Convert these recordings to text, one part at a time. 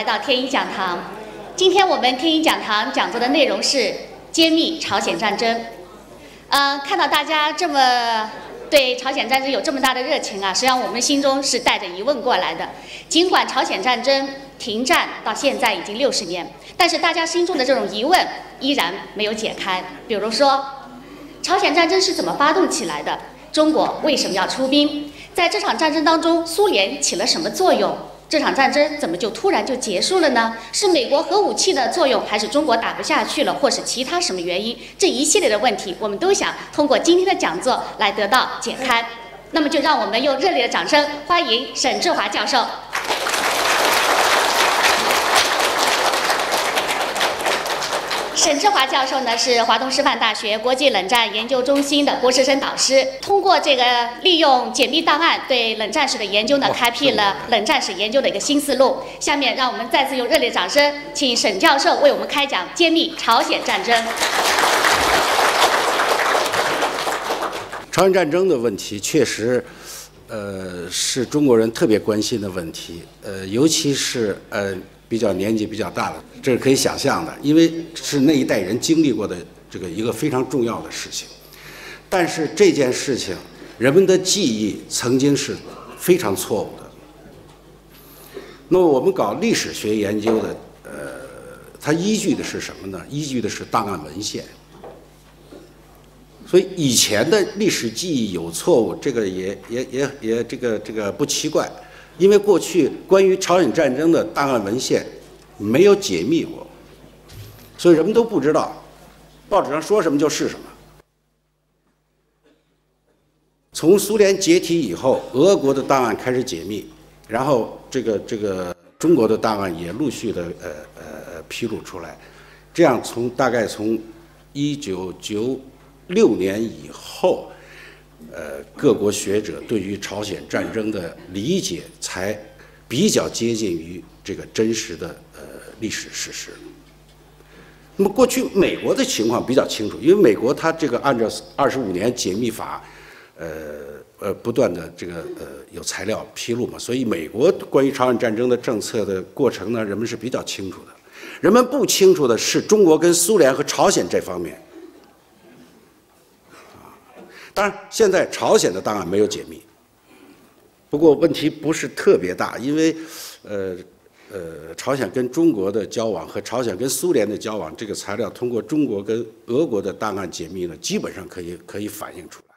来到天一讲堂。今天我们天一讲堂讲座的内容是揭秘朝鲜战争。呃，看到大家这么对朝鲜战争有这么大的热情啊，实际上我们心中是带着疑问过来的。尽管朝鲜战争停战到现在已经六十年，但是大家心中的这种疑问依然没有解开。比如说，朝鲜战争是怎么发动起来的？中国为什么要出兵？在这场战争当中，苏联起了什么作用？这场战争怎么就突然就结束了呢？是美国核武器的作用，还是中国打不下去了，或是其他什么原因？这一系列的问题，我们都想通过今天的讲座来得到解开。那么，就让我们用热烈的掌声欢迎沈志华教授。沈志华教授呢是华东师范大学国际冷战研究中心的博士生导师，通过这个利用解密档案对冷战史的研究呢，开辟了冷战史研究的一个新思路。下面让我们再次用热烈掌声，请沈教授为我们开讲揭秘朝鲜战争。朝鲜战争的问题确实，呃，是中国人特别关心的问题，呃，尤其是呃。比较年纪比较大的，这是可以想象的，因为是那一代人经历过的这个一个非常重要的事情。但是这件事情，人们的记忆曾经是非常错误的。那么我们搞历史学研究的，呃，它依据的是什么呢？依据的是档案文献。所以以前的历史记忆有错误，这个也也也也这个这个不奇怪。因为过去关于朝鲜战争的档案文献没有解密过，所以人们都不知道报纸上说什么就是什么。从苏联解体以后，俄国的档案开始解密，然后这个这个中国的档案也陆续的呃呃披露出来，这样从大概从一九九六年以后。呃，各国学者对于朝鲜战争的理解才比较接近于这个真实的呃历史事实。那么过去美国的情况比较清楚，因为美国它这个按照二十五年解密法，呃呃不断的这个呃有材料披露嘛，所以美国关于朝鲜战争的政策的过程呢，人们是比较清楚的。人们不清楚的是中国跟苏联和朝鲜这方面。当然，现在朝鲜的档案没有解密，不过问题不是特别大，因为，呃，呃，朝鲜跟中国的交往和朝鲜跟苏联的交往，这个材料通过中国跟俄国的档案解密呢，基本上可以可以反映出来。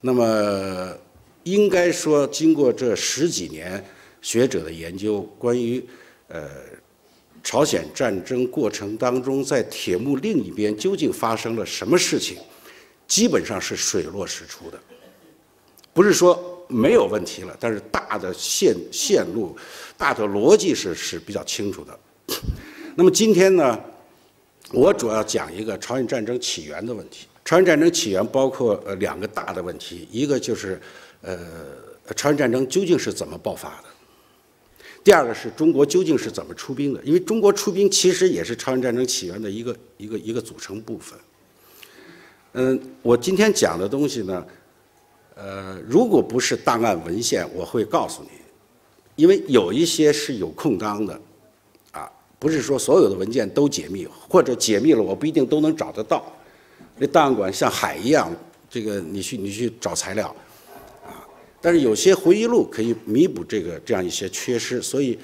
那么，应该说，经过这十几年学者的研究，关于呃朝鲜战争过程当中，在铁幕另一边究竟发生了什么事情？基本上是水落石出的，不是说没有问题了，但是大的线线路、大的逻辑是是比较清楚的。那么今天呢，我主要讲一个朝鲜战争起源的问题。朝鲜战争起源包括呃两个大的问题，一个就是呃朝鲜战争究竟是怎么爆发的，第二个是中国究竟是怎么出兵的，因为中国出兵其实也是朝鲜战争起源的一个一个一个组成部分。嗯，我今天讲的东西呢，呃，如果不是档案文献，我会告诉你，因为有一些是有空档的，啊，不是说所有的文件都解密，或者解密了，我不一定都能找得到。那档案馆像海一样，这个你去你去找材料，啊，但是有些回忆录可以弥补这个这样一些缺失，所以，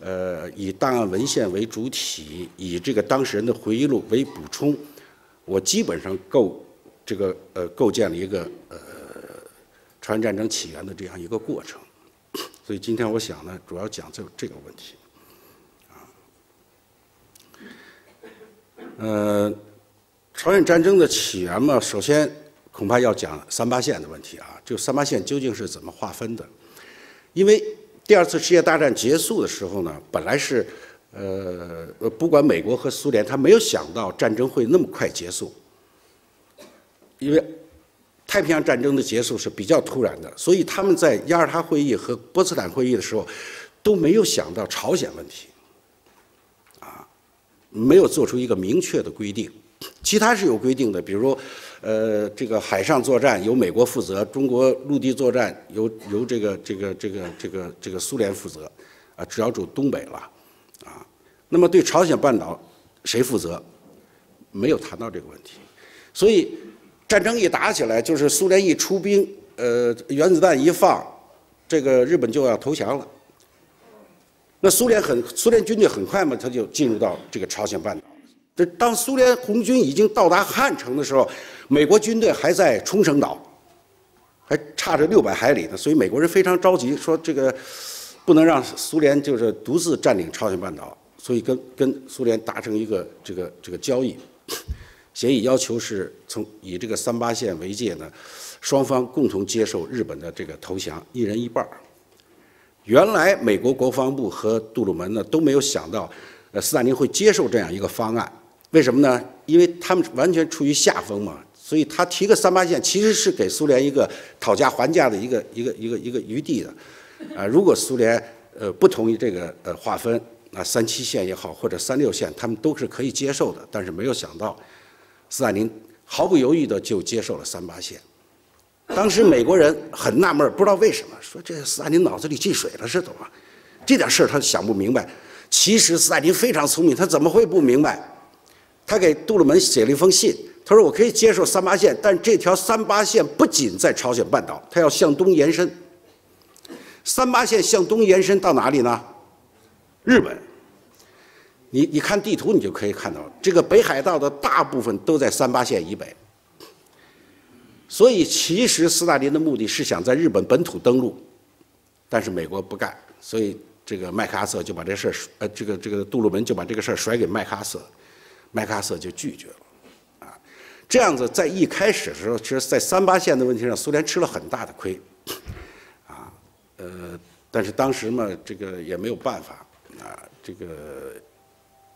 呃，以档案文献为主体，以这个当事人的回忆录为补充，我基本上够。这个呃，构建了一个呃，朝鲜战争起源的这样一个过程，所以今天我想呢，主要讲这这个问题，啊，呃，朝鲜战争的起源嘛，首先恐怕要讲三八线的问题啊，就三八线究竟是怎么划分的？因为第二次世界大战结束的时候呢，本来是呃，不管美国和苏联，他没有想到战争会那么快结束。因为太平洋战争的结束是比较突然的，所以他们在雅尔塔会议和波茨坦会议的时候都没有想到朝鲜问题，啊，没有做出一个明确的规定。其他是有规定的，比如，呃，这个海上作战由美国负责，中国陆地作战由由这个这个这个这个这个苏联负责，啊，只要主东北了，啊，那么对朝鲜半岛谁负责？没有谈到这个问题，所以战争一打起来，就是苏联一出兵，呃，原子弹一放，这个日本就要投降了。那苏联很，苏联军队很快嘛，他就进入到这个朝鲜半岛。这当苏联红军已经到达汉城的时候，美国军队还在冲绳岛，还差着六百海里呢。所以美国人非常着急，说这个不能让苏联就是独自占领朝鲜半岛，所以跟跟苏联达成一个这个这个交易协议，要求是从以这个三八线为界呢，双方共同接受日本的这个投降，一人一半儿。原来美国国防部和杜鲁门呢都没有想到，呃，斯大林会接受这样一个方案。为什么呢？因为他们完全处于下风嘛，所以他提个三八线，其实是给苏联一个讨价还价的一个一个一个一个余地的。啊，如果苏联呃不同意这个呃划分，啊三七线也好或者三六线，他们都是可以接受的。但是没有想到，斯大林毫不犹豫的就接受了三八线。当时美国人很纳闷，不知道为什么，说这斯大林脑子里进水了是怎么？这点事儿他想不明白。其实斯大林非常聪明，他怎么会不明白？他给杜鲁门写了一封信，他说：“我可以接受三八线，但这条三八线不仅在朝鲜半岛，它要向东延伸。三八线向东延伸到哪里呢？日本。你你看地图，你就可以看到，这个北海道的大部分都在三八线以北。”所以，其实斯大林的目的是想在日本本土登陆，但是美国不干，所以这个麦克阿瑟就把这事儿，呃，这个这个杜鲁门就把这个事儿甩给麦克阿瑟，麦克阿瑟就拒绝了，啊，这样子在一开始的时候，其实，在三八线的问题上，苏联吃了很大的亏，啊，呃，但是当时嘛，这个也没有办法，啊，这个，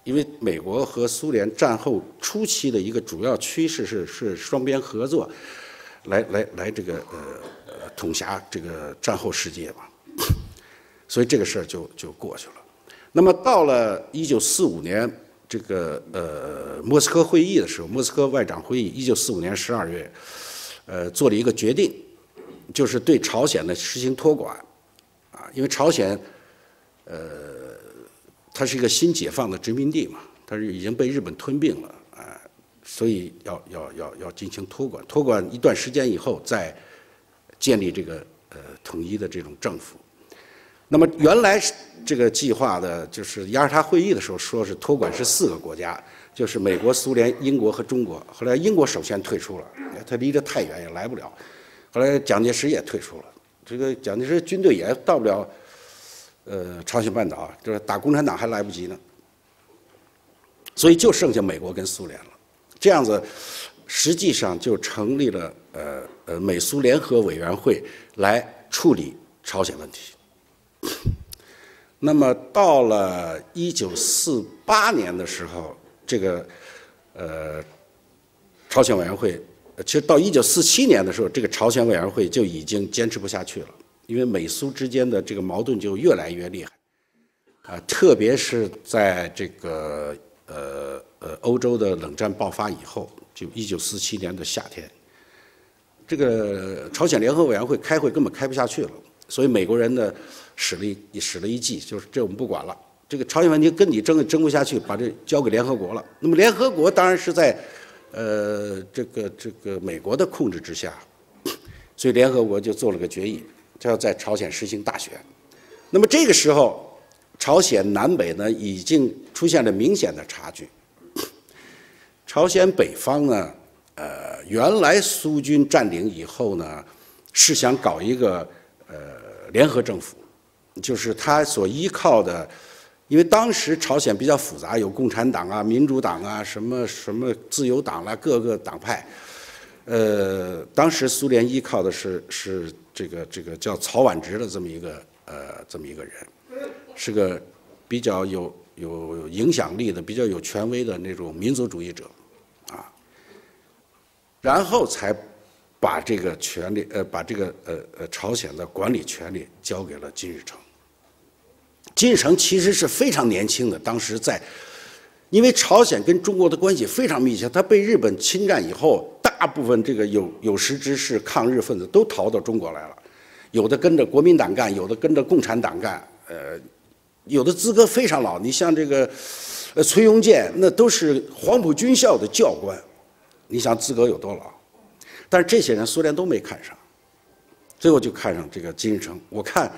因为美国和苏联战后初期的一个主要趋势是是双边合作。来来来，这个呃呃统辖这个战后世界吧，所以这个事儿就就过去了。那么到了一九四五年这个呃莫斯科会议的时候，莫斯科外长会议一九四五年十二月，呃做了一个决定，就是对朝鲜呢实行托管，啊，因为朝鲜呃它是一个新解放的殖民地嘛，它是已经被日本吞并了。所以要要要要进行托管，托管一段时间以后再建立这个呃统一的这种政府。那么原来这个计划的就是雅尔塔会议的时候说是托管是四个国家，就是美国、苏联、英国和中国。后来英国首先退出了，他离得太远也来不了。后来蒋介石也退出了，这个蒋介石军队也到不了呃朝鲜半岛，就是打共产党还来不及呢。所以就剩下美国跟苏联了。这样子，实际上就成立了呃呃美苏联合委员会来处理朝鲜问题。那么到了一九四八年的时候，这个呃朝鲜委员会，其实到一九四七年的时候，这个朝鲜委员会就已经坚持不下去了，因为美苏之间的这个矛盾就越来越厉害，啊，特别是在这个呃。呃，欧洲的冷战爆发以后，就一九四七年的夏天，这个朝鲜联合委员会开会根本开不下去了，所以美国人呢使了一使了一计，就是这我们不管了，这个朝鲜问题跟你争争不下去，把这交给联合国了。那么联合国当然是在呃这个这个美国的控制之下，所以联合国就做了个决议，就要在朝鲜实行大选。那么这个时候，朝鲜南北呢已经出现了明显的差距。朝鲜北方呢，呃，原来苏军占领以后呢，是想搞一个呃联合政府，就是他所依靠的，因为当时朝鲜比较复杂，有共产党啊、民主党啊、什么什么自由党啦，各个党派。呃，当时苏联依靠的是是这个这个叫曹婉植的这么一个呃这么一个人，是个比较有。有影响力的、比较有权威的那种民族主义者，啊，然后才把这个权利，呃，把这个呃呃朝鲜的管理权利交给了金日成。金日成其实是非常年轻的，当时在，因为朝鲜跟中国的关系非常密切，他被日本侵占以后，大部分这个有有识之士、抗日分子都逃到中国来了，有的跟着国民党干，有的跟着共产党干，呃。有的资格非常老，你像这个，呃，崔庸健，那都是黄埔军校的教官，你想资格有多老？但是这些人苏联都没看上，最后就看上这个金日成。我看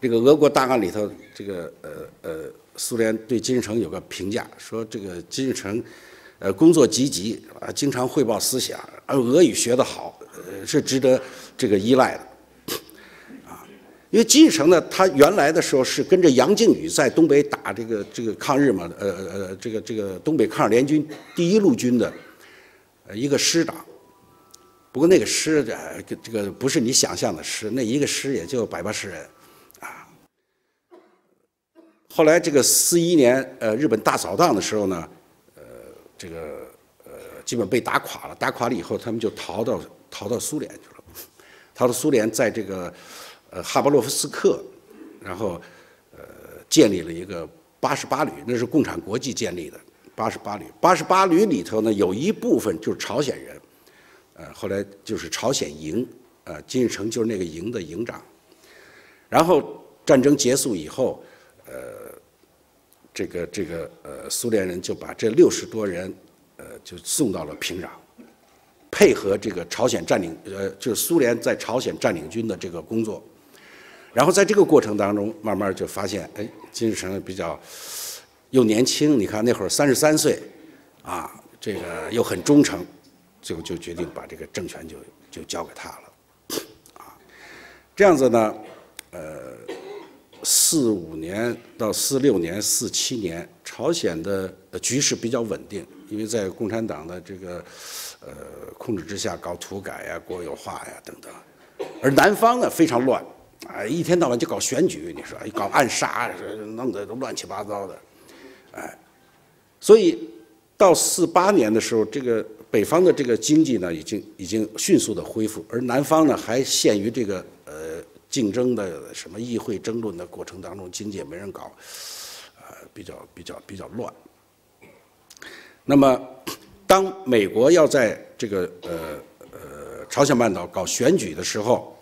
这个俄国档案里头，这个呃呃，苏联对金日成有个评价，说这个金日成，呃，工作积极啊，经常汇报思想，而俄语学得好，呃，是值得这个依赖的。啊因为金日成呢，他原来的时候是跟着杨靖宇在东北打这个这个抗日嘛，呃呃，这个这个东北抗日联军第一路军的，呃一个师长。不过那个师呃这个不是你想象的师，那一个师也就百八十人，后来这个四一年呃日本大扫荡的时候呢，呃这个呃基本被打垮了，打垮了以后他们就逃到逃到苏联去了，逃到苏联在这个。呃，哈巴洛夫斯克，然后，呃，建立了一个八十八旅，那是共产国际建立的八十八旅。八十八旅里头呢，有一部分就是朝鲜人，呃，后来就是朝鲜营，呃，金日成就是那个营的营长。然后战争结束以后，这个这个呃，苏联人就把这六十多人，呃，就送到了平壤。配合这个朝鲜占领，呃，就是苏联在朝鲜占领军的这个工作。然后在这个过程当中，慢慢就发现，哎，金日成比较又年轻，你看那会儿三十三岁，啊，这个又很忠诚，最后就决定把这个政权就就交给他了，啊，这样子呢，呃，四五年到四六年、四七年，朝鲜的局势比较稳定，因为在共产党的这个呃控制之下，搞土改呀、国有化呀等等，而南方呢非常乱。啊，一天到晚就搞选举，你说搞暗杀，弄得都乱七八糟的，哎，所以到四八年的时候，这个北方的这个经济呢，已经已经迅速的恢复，而南方呢，还陷于这个呃竞争的什么议会争论的过程当中，经济也没人搞，呃，比较比较比较乱。那么，当美国要在这个呃呃朝鲜半岛搞选举的时候，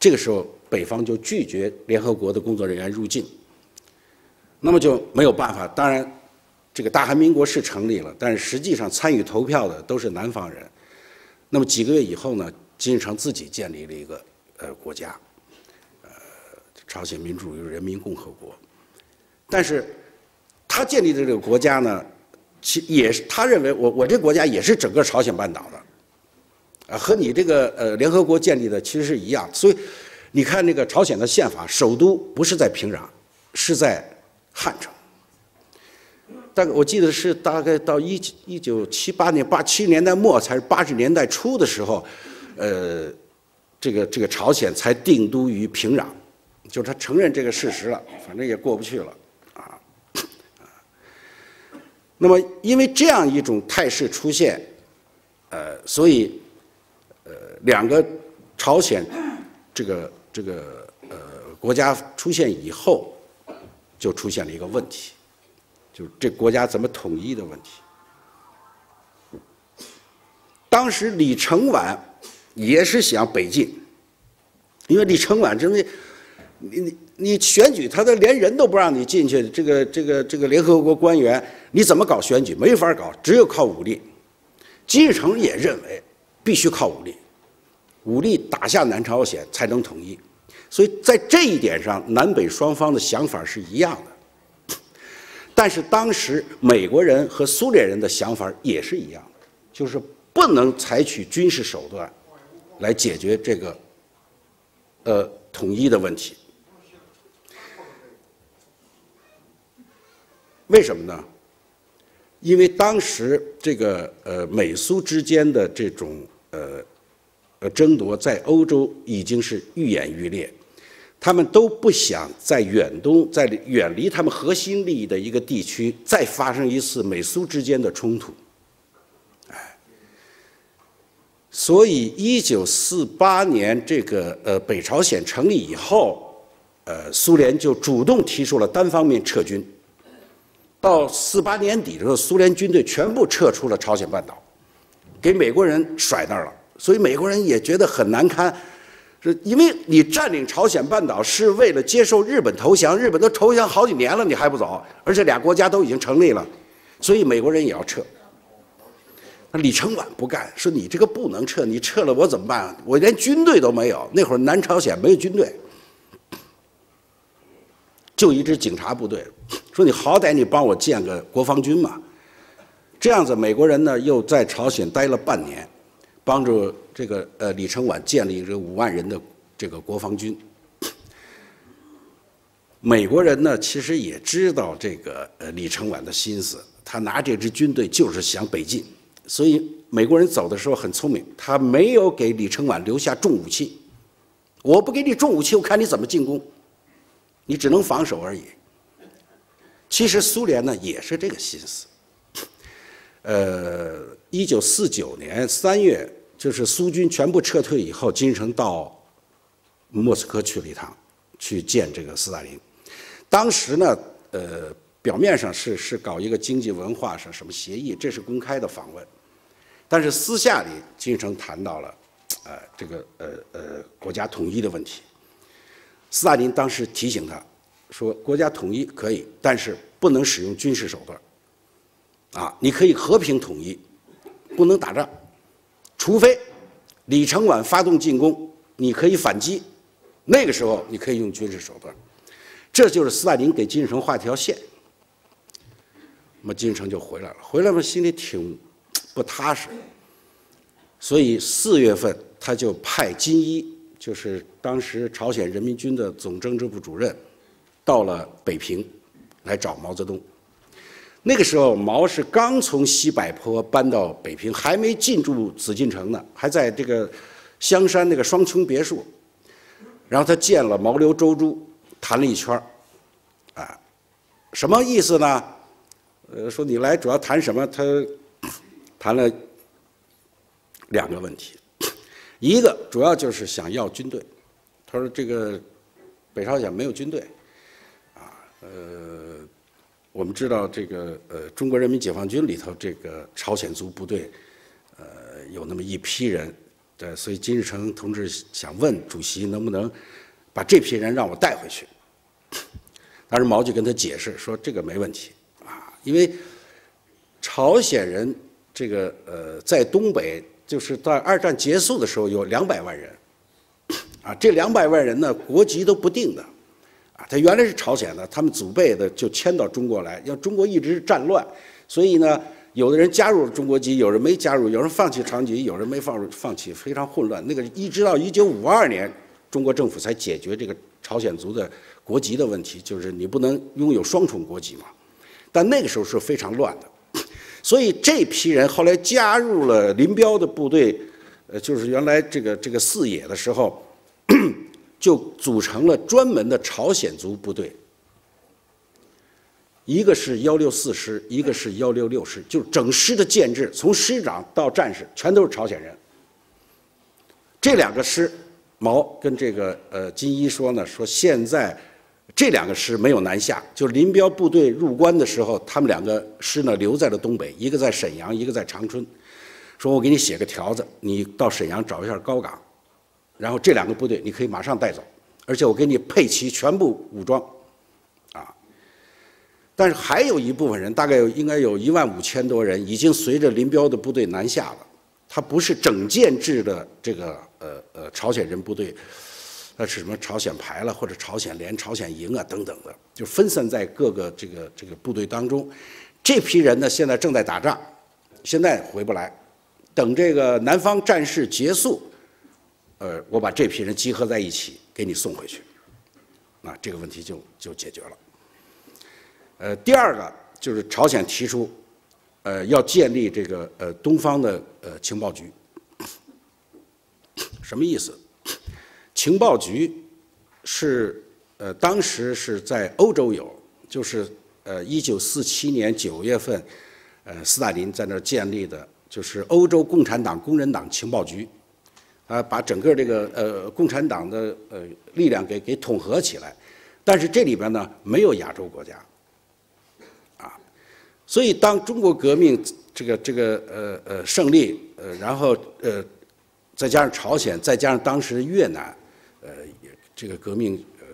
这个时候。北方就拒绝联合国的工作人员入境，那么就没有办法。当然，这个大韩民国是成立了，但是实际上参与投票的都是南方人。那么几个月以后呢，金日成自己建立了一个呃国家，朝鲜民主人民共和国。但是他建立的这个国家呢，其也是他认为我我这国家也是整个朝鲜半岛的，啊，和你这个呃联合国建立的其实是一样，所以。你看那个朝鲜的宪法，首都不是在平壤，是在汉城。大概我记得是大概到一一九七八年八七年代末，才是八十年代初的时候，呃，这个这个朝鲜才定都于平壤，就是他承认这个事实了，反正也过不去了，啊，那么因为这样一种态势出现，呃，所以，呃，两个朝鲜这个。这个呃国家出现以后，就出现了一个问题，就是这国家怎么统一的问题。当时李承晚也是想北进，因为李承晚认为，你你你选举他的连人都不让你进去，这个这个这个联合国官员你怎么搞选举？没法搞，只有靠武力。金日成也认为必须靠武力。武力打下南朝鲜才能统一，所以在这一点上，南北双方的想法是一样的。但是当时美国人和苏联人的想法也是一样的，就是不能采取军事手段来解决这个呃统一的问题。为什么呢？因为当时这个呃美苏之间的这种呃。呃，争夺在欧洲已经是愈演愈烈，他们都不想在远东，在远离他们核心利益的一个地区再发生一次美苏之间的冲突。哎，所以一九四八年这个呃北朝鲜成立以后，呃苏联就主动提出了单方面撤军。到四八年底的时候，苏联军队全部撤出了朝鲜半岛，给美国人甩那儿了。所以美国人也觉得很难堪，是因为你占领朝鲜半岛是为了接受日本投降，日本都投降好几年了，你还不走？而且俩国家都已经成立了，所以美国人也要撤。那李承晚不干，说你这个不能撤，你撤了我怎么办？我连军队都没有。那会儿南朝鲜没有军队，就一支警察部队。说你好歹你帮我建个国防军嘛。这样子，美国人呢又在朝鲜待了半年，帮助这个呃李承晚建立这个五万人的这个国防军。美国人呢其实也知道这个呃李承晚的心思，他拿这支军队就是想北进。所以美国人走的时候很聪明，他没有给李承晚留下重武器。我不给你重武器，我看你怎么进攻，你只能防守而已。其实苏联呢也是这个心思。呃，一九四九年三月，就是苏军全部撤退以后，金日成到莫斯科去了一趟，去见这个斯大林。当时呢，呃，表面上是是搞一个经济文化上什么协议，这是公开的访问。但是私下里，金城谈到了，呃，这个呃呃国家统一的问题。斯大林当时提醒他，说国家统一可以，但是不能使用军事手段。啊，你可以和平统一，不能打仗，除非李承晚发动进攻，你可以反击，那个时候你可以用军事手段。这就是斯大林给金日成画一条线。那么金日成就回来了，回来嘛心里挺。不踏实，所以四月份他就派金一，就是当时朝鲜人民军的总政治部主任，到了北平来找毛泽东。那个时候毛是刚从西柏坡搬到北平，还没进驻紫禁城呢，还在这个香山那个双清别墅。然后他见了毛刘周朱，谈了一圈儿，啊，什么意思呢？呃，说你来主要谈什么？他。谈了两个问题，一个主要就是想要军队。他说：“这个北朝鲜没有军队，呃，我们知道这个呃中国人民解放军里头这个朝鲜族部队，呃，有那么一批人，对，所以金日成同志想问主席能不能把这批人让我带回去。当时毛就跟他解释说这个没问题啊，因为朝鲜人。”这个呃，在东北，就是在二战结束的时候，有两百万人，啊，这两百万人呢，国籍都不定的，他原来是朝鲜的，他们祖辈的就迁到中国来，要中国一直是战乱，所以呢，有的人加入了中国籍，有人没加入，有人放弃长籍，有人没放放弃，非常混乱。那个一直到一九五二年，中国政府才解决这个朝鲜族的国籍的问题，就是你不能拥有双重国籍嘛，但那个时候是非常乱的。所以这批人后来加入了林彪的部队，呃，就是原来这个这个四野的时候，就组成了专门的朝鲜族部队。一个是幺六四师，一个是幺六六师，就是整师的建制，从师长到战士全都是朝鲜人。这两个师，毛跟这个呃金一说呢，说现在。这两个师没有南下，就林彪部队入关的时候，他们两个师呢留在了东北，一个在沈阳，一个在长春。说我给你写个条子，你到沈阳找一下高岗，然后这两个部队你可以马上带走，而且我给你配齐全部武装，啊。但是还有一部分人，大概有应该有一万五千多人，已经随着林彪的部队南下了。他不是整建制的这个呃呃朝鲜人部队。那是什么朝鲜排了，或者朝鲜连、朝鲜营啊等等的，就分散在各个这个这个部队当中。这批人呢，现在正在打仗，现在回不来。等这个南方战事结束，呃，我把这批人集合在一起，给你送回去，那这个问题就就解决了。呃，第二个就是朝鲜提出，呃，要建立这个呃东方的呃情报局，什么意思？情报局是呃，当时是在欧洲有，就是呃，一九四七年九月份，呃，斯大林在那儿建立的，就是欧洲共产党工人党情报局，啊，把整个这个呃共产党的呃力量给给统合起来，但是这里边呢没有亚洲国家，啊，所以当中国革命这个这个呃呃胜利，呃，然后呃，再加上朝鲜，再加上当时越南。呃，这个革命呃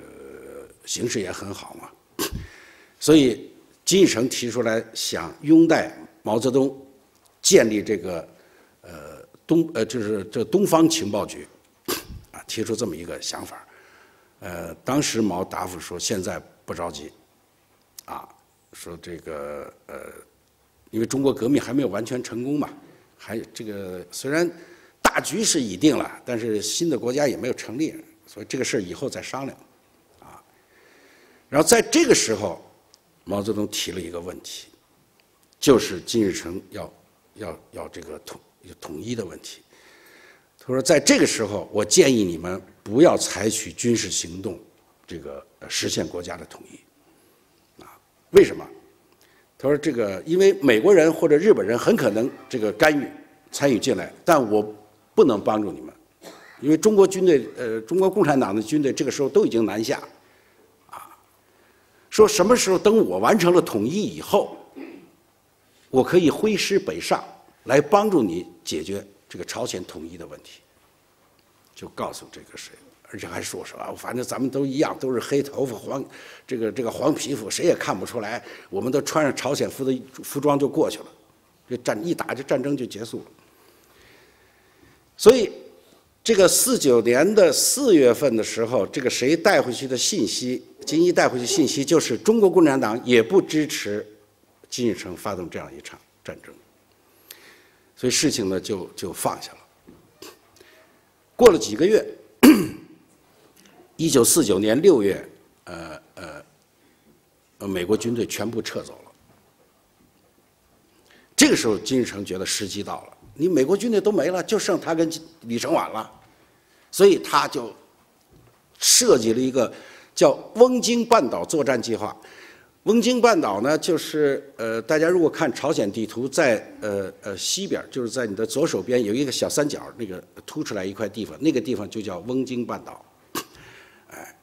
形势也很好嘛，所以金日成提出来想拥戴毛泽东，建立这个东呃就是这东方情报局，啊，提出这么一个想法，呃，当时毛答复说现在不着急，啊，说这个呃，因为中国革命还没有完全成功嘛，还这个虽然大局是已定了，但是新的国家也没有成立。所以这个事儿以后再商量，啊，然后在这个时候，毛泽东提了一个问题，就是金日成要要要这个统统一的问题。他说，在这个时候，我建议你们不要采取军事行动，这个实现国家的统一，啊，为什么？他说，这个因为美国人或者日本人很可能这个干预参与进来，但我不能帮助你们。因为中国军队，呃，中国共产党的军队这个时候都已经南下，啊，说什么时候等我完成了统一以后，我可以挥师北上，来帮助你解决这个朝鲜统一的问题。就告诉这个谁，而且还说说啊，反正咱们都一样，都是黑头发、黄这个这个黄皮肤，谁也看不出来，我们都穿上朝鲜服的服装就过去了，这战一打这战争就结束了。所以。这个四九年的四月份的时候，这个谁带回去的信息，金一带回去信息就是中国共产党也不支持金日成发动这样一场战争，所以事情呢就就放下了。过了几个月，一九四九年六月，呃呃，美国军队全部撤走了。这个时候，金日成觉得时机到了。你美国军队都没了，就剩他跟李承晚了，所以他就设计了一个叫翁京半岛作战计划。翁京半岛呢，就是呃，大家如果看朝鲜地图，在呃呃西边，就是在你的左手边有一个小三角，那个凸出来一块地方，那个地方就叫翁京半岛。哎，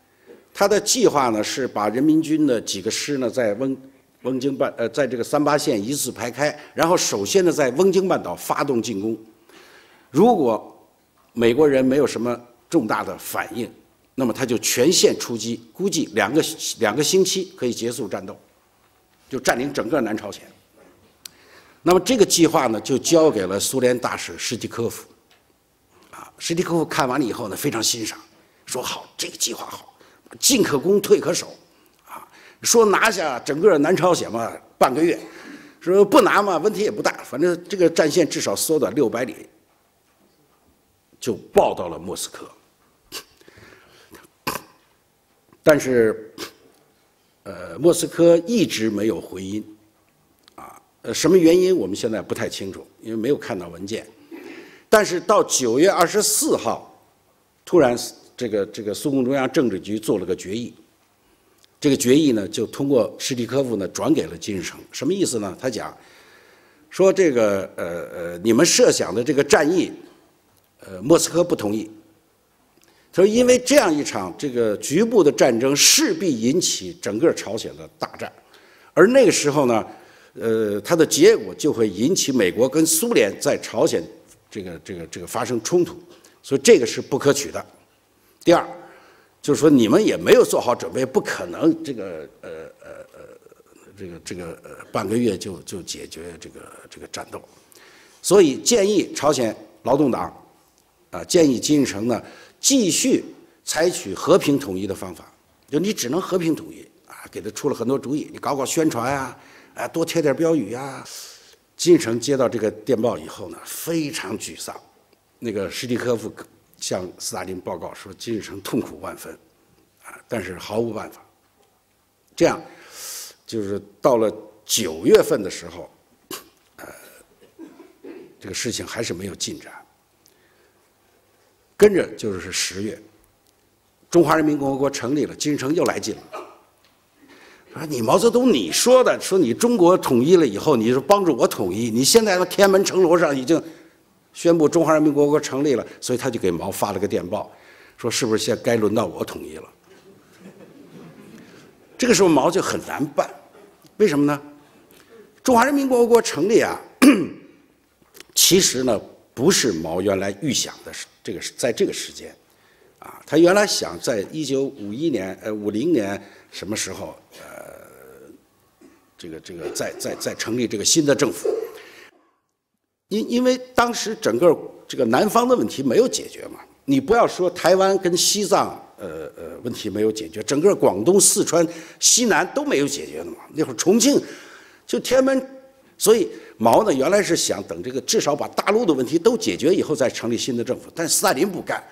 他的计划呢是把人民军的几个师呢在翁。翁京半呃，在这个三八线一字排开，然后首先呢，在翁京半岛发动进攻。如果美国人没有什么重大的反应，那么他就全线出击，估计两个两个星期可以结束战斗，就占领整个南朝鲜。那么这个计划呢，就交给了苏联大使史蒂科夫。啊，史蒂科夫看完了以后呢，非常欣赏，说好，这个计划好，进可攻，退可守。啊说拿下整个南朝鲜嘛，半个月；说不拿嘛，问题也不大，反正这个战线至少缩短六百里，就报到了莫斯科。但是，呃，莫斯科一直没有回音，啊，呃，什么原因我们现在不太清楚，因为没有看到文件。但是到九月二十四号，突然这个这个苏共中央政治局做了个决议。这个决议呢，就通过史蒂科夫呢转给了金日成。什么意思呢？他讲说这个呃呃，你们设想的这个战役，呃，莫斯科不同意。他说，因为这样一场这个局部的战争势必引起整个朝鲜的大战，而那个时候呢，呃，它的结果就会引起美国跟苏联在朝鲜这个这个这个发生冲突，所以这个是不可取的。第二。就是说，你们也没有做好准备，不可能这个呃呃呃，这个这个呃半个月就就解决这个这个战斗，所以建议朝鲜劳动党啊，建议金日成呢继续采取和平统一的方法，就你只能和平统一啊，给他出了很多主意，你搞搞宣传呀，啊多贴点标语呀。金日成接到这个电报以后呢，非常沮丧，那个史蒂科夫。向斯大林报告说，金日成痛苦万分，啊，但是毫无办法。这样，就是到了九月份的时候，呃，这个事情还是没有进展。跟着就是十月，中华人民共和国成立了，金日成又来劲了，说你毛泽东你说的，说你中国统一了以后，你是帮助我统一，你现在天安门城楼上已经。宣布中华人民共和国成立了，所以他就给毛发了个电报，说是不是现该轮到我统一了？这个时候毛就很难办，为什么呢？中华人民共和国成立啊，其实呢不是毛原来预想的事，这个是在这个时间，啊，他原来想在一九五一年呃五零年什么时候呃这个这个再再再成立这个新的政府，因因为当时整个这个南方的问题没有解决嘛，你不要说台湾跟西藏呃呃问题没有解决，整个广东、四川、西南都没有解决的嘛，那会儿重庆就天安门，所以毛呢原来是想等这个至少把大陆的问题都解决以后再成立新的政府，但斯大林不干。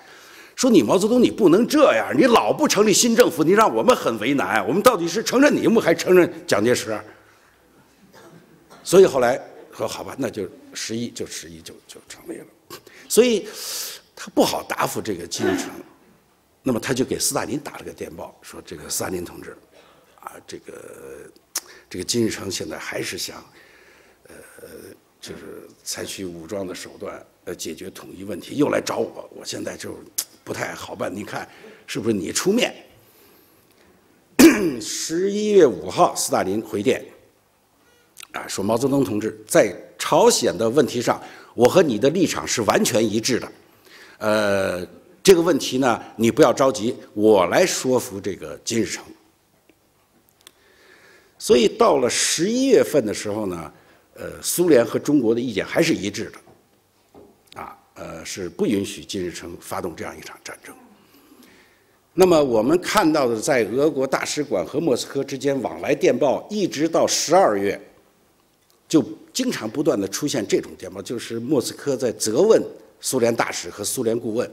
说你毛泽东，你不能这样，你老不成立新政府，你让我们很为难。我们到底是承认你们，还承认蒋介石？所以后来说好吧，那就十一就十一就就成立了。所以他不好答复这个金日成，那么他就给斯大林打了个电报，说这个斯大林同志，啊，这个这个金日成现在还是想，呃，就是采取武装的手段呃解决统一问题，又来找我，我现在就。不太好办，你看是不是你出面？十一月五号，斯大林回电，啊，说毛泽东同志在朝鲜的问题上，我和你的立场是完全一致的。呃，这个问题呢，你不要着急，我来说服这个金日成。所以到了十一月份的时候呢，呃，苏联和中国的意见还是一致的。啊呃，是不允许金日成发动这样一场战争。那么我们看到的，在俄国大使馆和莫斯科之间往来电报，一直到十二月，就经常不断的出现这种电报，就是莫斯科在责问苏联大使和苏联顾问，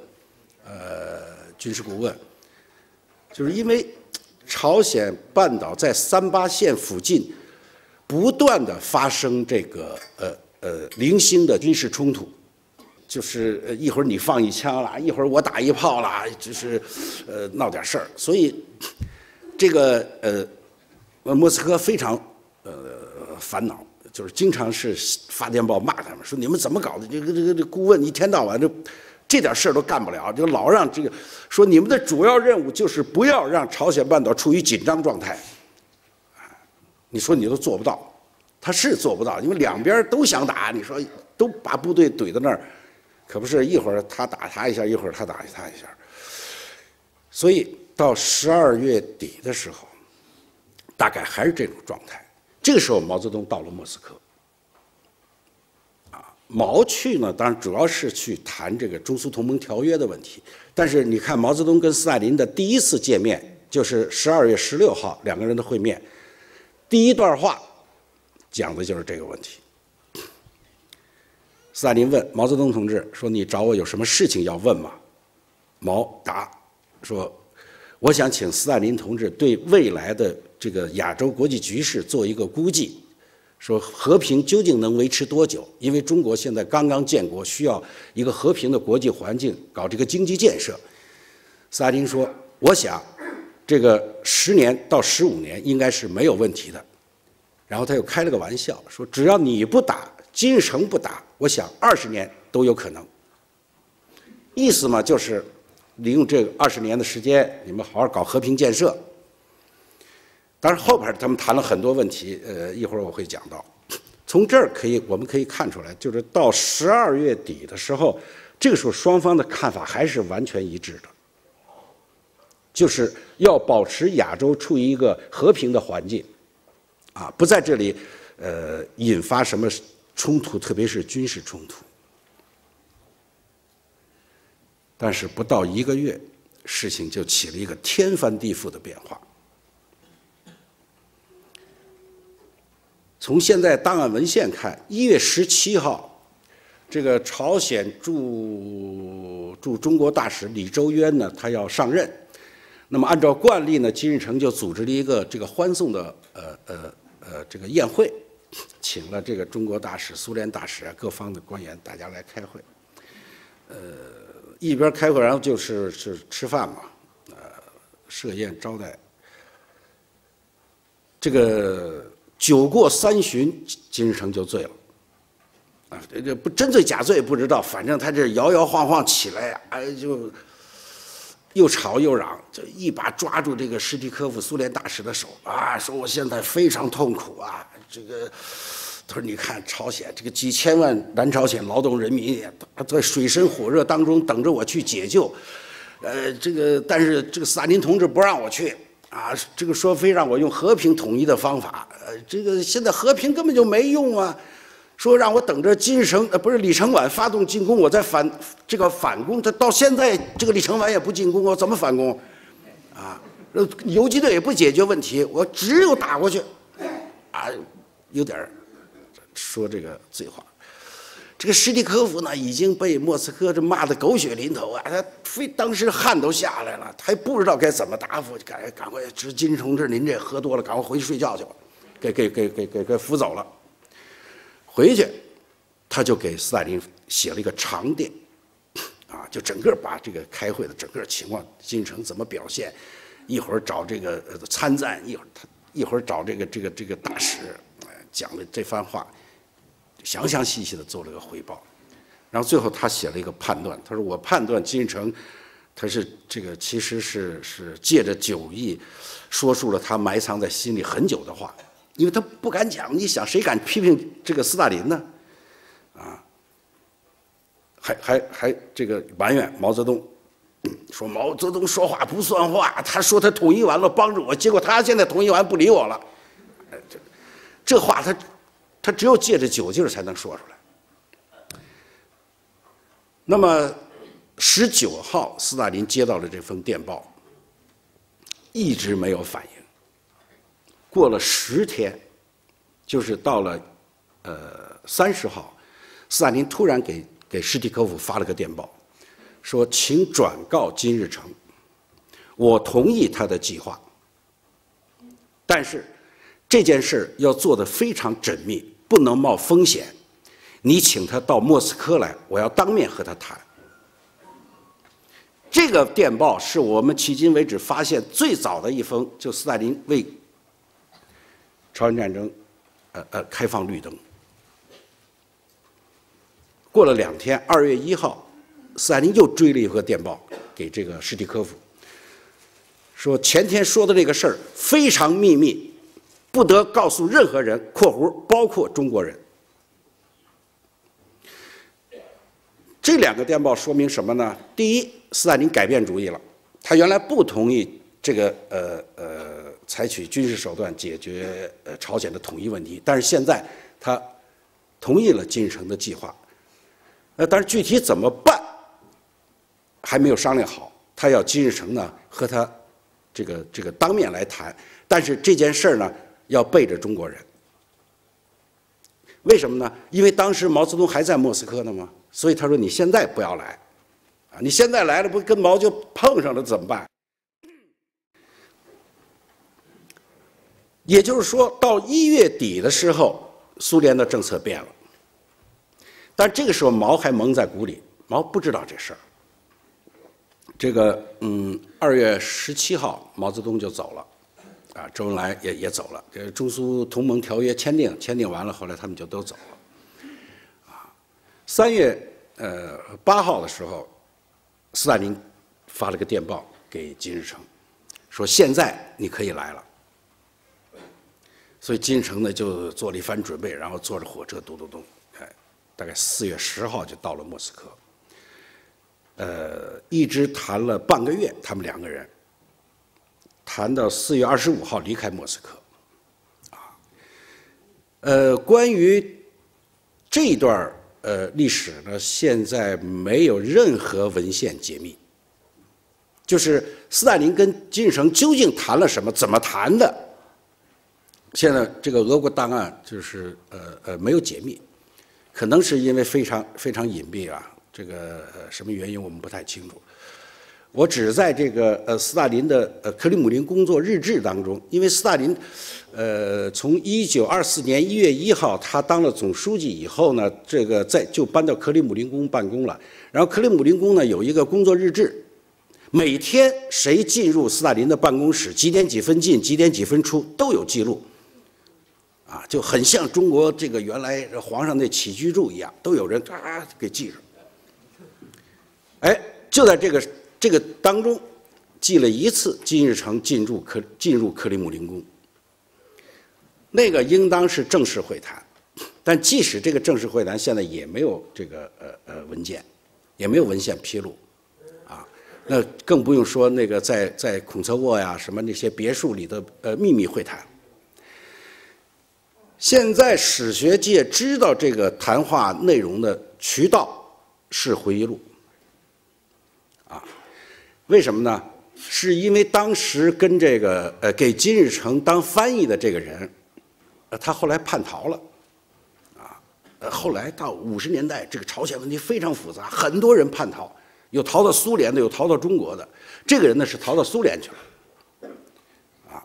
呃，军事顾问，就是因为朝鲜半岛在三八线附近不断的发生这个呃呃零星的军事冲突。就是呃一会儿你放一枪啦，一会儿我打一炮啦，就是呃闹点事儿，所以这个呃莫斯科非常呃烦恼，就是经常是发电报骂他们，说你们怎么搞的？这个这个这顾问一天到晚就这点事儿都干不了，就老让这个说你们的主要任务就是不要让朝鲜半岛处于紧张状态，你说你都做不到，他是做不到，因为两边都想打，你说都把部队怼在那儿。可不是一会儿他打他一下，一会儿他打他一下，所以到十二月底的时候，大概还是这种状态。这个时候，毛泽东到了莫斯科。啊，毛去呢，当然主要是去谈这个中苏同盟条约的问题。但是你看，毛泽东跟斯大林的第一次见面，就是十二月十六号两个人的会面，第一段话讲的就是这个问题。斯大林问毛泽东同志说：“你找我有什么事情要问吗？”毛答说：“我想请斯大林同志对未来的这个亚洲国际局势做一个估计，说和平究竟能维持多久？因为中国现在刚刚建国，需要一个和平的国际环境，搞这个经济建设。”斯大林说：“我想，这个十年到十五年应该是没有问题的。”然后他又开了个玩笑说：“只要你不打，金日成不打。”我想二十年都有可能，意思嘛就是利用这二十年的时间，你们好好搞和平建设。当然后边他们谈了很多问题，呃，一会儿我会讲到。从这儿可以我们可以看出来，就是到十二月底的时候，这个时候双方的看法还是完全一致的，就是要保持亚洲处于一个和平的环境，啊，不在这里呃引发什么。冲突，特别是军事冲突，但是不到一个月，事情就起了一个天翻地覆的变化。从现在档案文献看，一月十七号，这个朝鲜驻驻中国大使李周渊呢，他要上任。那么按照惯例呢，金日成就组织了一个这个欢送的呃呃呃这个宴会。请了这个中国大使、苏联大使啊，各方的官员，大家来开会。呃，一边开会，然后就是是吃饭嘛，呃，设宴招待。这个酒过三巡，金日成就醉了。啊，这这不真醉假醉不知道，反正他这摇摇晃晃起来呀，哎就又吵又嚷，就一把抓住这个史蒂科夫苏联大使的手啊，说我现在非常痛苦啊。这个，他说：“你看朝鲜这个几千万南朝鲜劳动人民也，在水深火热当中等着我去解救。呃，这个但是这个斯大林同志不让我去啊，这个说非让我用和平统一的方法，呃，这个现在和平根本就没用啊，说让我等着金日成呃不是李承晚发动进攻，我再反这个反攻，他到现在这个李承晚也不进攻，我怎么反攻？啊，游击队也不解决问题，我只有打过去，啊，有点说这个醉话。这个史蒂科夫呢，已经被莫斯科这骂得狗血淋头啊！他非当时汗都下来了，他也不知道该怎么答复，赶赶快，这金同志您这喝多了，赶快回去睡觉去吧，给给给给给给扶走了。回去，他就给斯大林写了一个长电，啊，就整个把这个开会的整个情况，金城怎么表现，一会儿找这个参赞，一会儿他一会儿找这个这个这个大使，讲了这番话。详详细细的做了个汇报，然后最后他写了一个判断，他说：“我判断金日成，他是这个其实是是借着酒意，说出了他埋藏在心里很久的话，因为他不敢讲。你想谁敢批评这个斯大林呢？啊，还还还这个埋怨毛泽东，说毛泽东说话不算话，他说他统一完了帮助我，结果他现在统一完不理我了，这这话他。”他只有借着酒劲才能说出来。那么，十九号，斯大林接到了这封电报，一直没有反应。过了十天，就是到了呃三十号，斯大林突然给给史蒂科夫发了个电报，说：“请转告金日成，我同意他的计划，但是。”这件事要做的非常缜密，不能冒风险。你请他到莫斯科来，我要当面和他谈。这个电报是我们迄今为止发现最早的一封，就斯大林为朝鲜战争，呃呃开放绿灯。过了两天，二月一号，斯大林又追了一个电报给这个史蒂科夫，说前天说的这个事儿非常秘密。不得告诉任何人（括弧包括中国人）。这两个电报说明什么呢？第一，斯大林改变主意了，他原来不同意这个呃呃采取军事手段解决呃朝鲜的统一问题，但是现在他同意了金日成的计划。呃，但是具体怎么办还没有商量好，他要金日成呢和他这个这个当面来谈，但是这件事儿呢。要背着中国人，为什么呢？因为当时毛泽东还在莫斯科呢嘛，所以他说你现在不要来，啊，你现在来了不跟毛就碰上了怎么办？也就是说到一月底的时候，苏联的政策变了，但这个时候毛还蒙在鼓里，毛不知道这事儿。这个嗯，二月十七号，毛泽东就走了。啊，周恩来也也走了，这中苏同盟条约签订，签订完了，后来他们就都走了。啊，三月呃八号的时候，斯大林发了个电报给金日成，说现在你可以来了。所以金日成呢就做了一番准备，然后坐着火车嘟嘟嘟，哎，大概四月十号就到了莫斯科。呃，一直谈了半个月，他们两个人。谈到四月二十五号离开莫斯科，啊，呃，关于这一段呃历史呢，现在没有任何文献解密，就是斯大林跟金日成究竟谈了什么，怎么谈的，现在这个俄国档案就是呃呃没有解密，可能是因为非常非常隐蔽啊，这个什么原因我们不太清楚。我只在这个呃斯大林的呃克里姆林工作日志当中，因为斯大林，呃从一九二四年一月一号他当了总书记以后呢，这个在就搬到克里姆林宫办公了。然后克里姆林宫呢有一个工作日志，每天谁进入斯大林的办公室，几点几分进，几点几分出都有记录，啊，就很像中国这个原来皇上那起居注一样，都有人啊给记着。哎，就在这个。这个当中，记了一次金日成进入克进入克里姆林宫，那个应当是正式会谈，但即使这个正式会谈，现在也没有这个呃呃文件，也没有文献披露，啊，那更不用说那个在在孔策沃呀什么那些别墅里的呃秘密会谈。现在史学界知道这个谈话内容的渠道是回忆录，啊，为什么呢？是因为当时跟这个呃给金日成当翻译的这个人，呃他后来叛逃了，啊，呃后来到五十年代，这个朝鲜问题非常复杂，很多人叛逃，有逃到苏联的，有逃到中国的，这个人呢是逃到苏联去了，啊，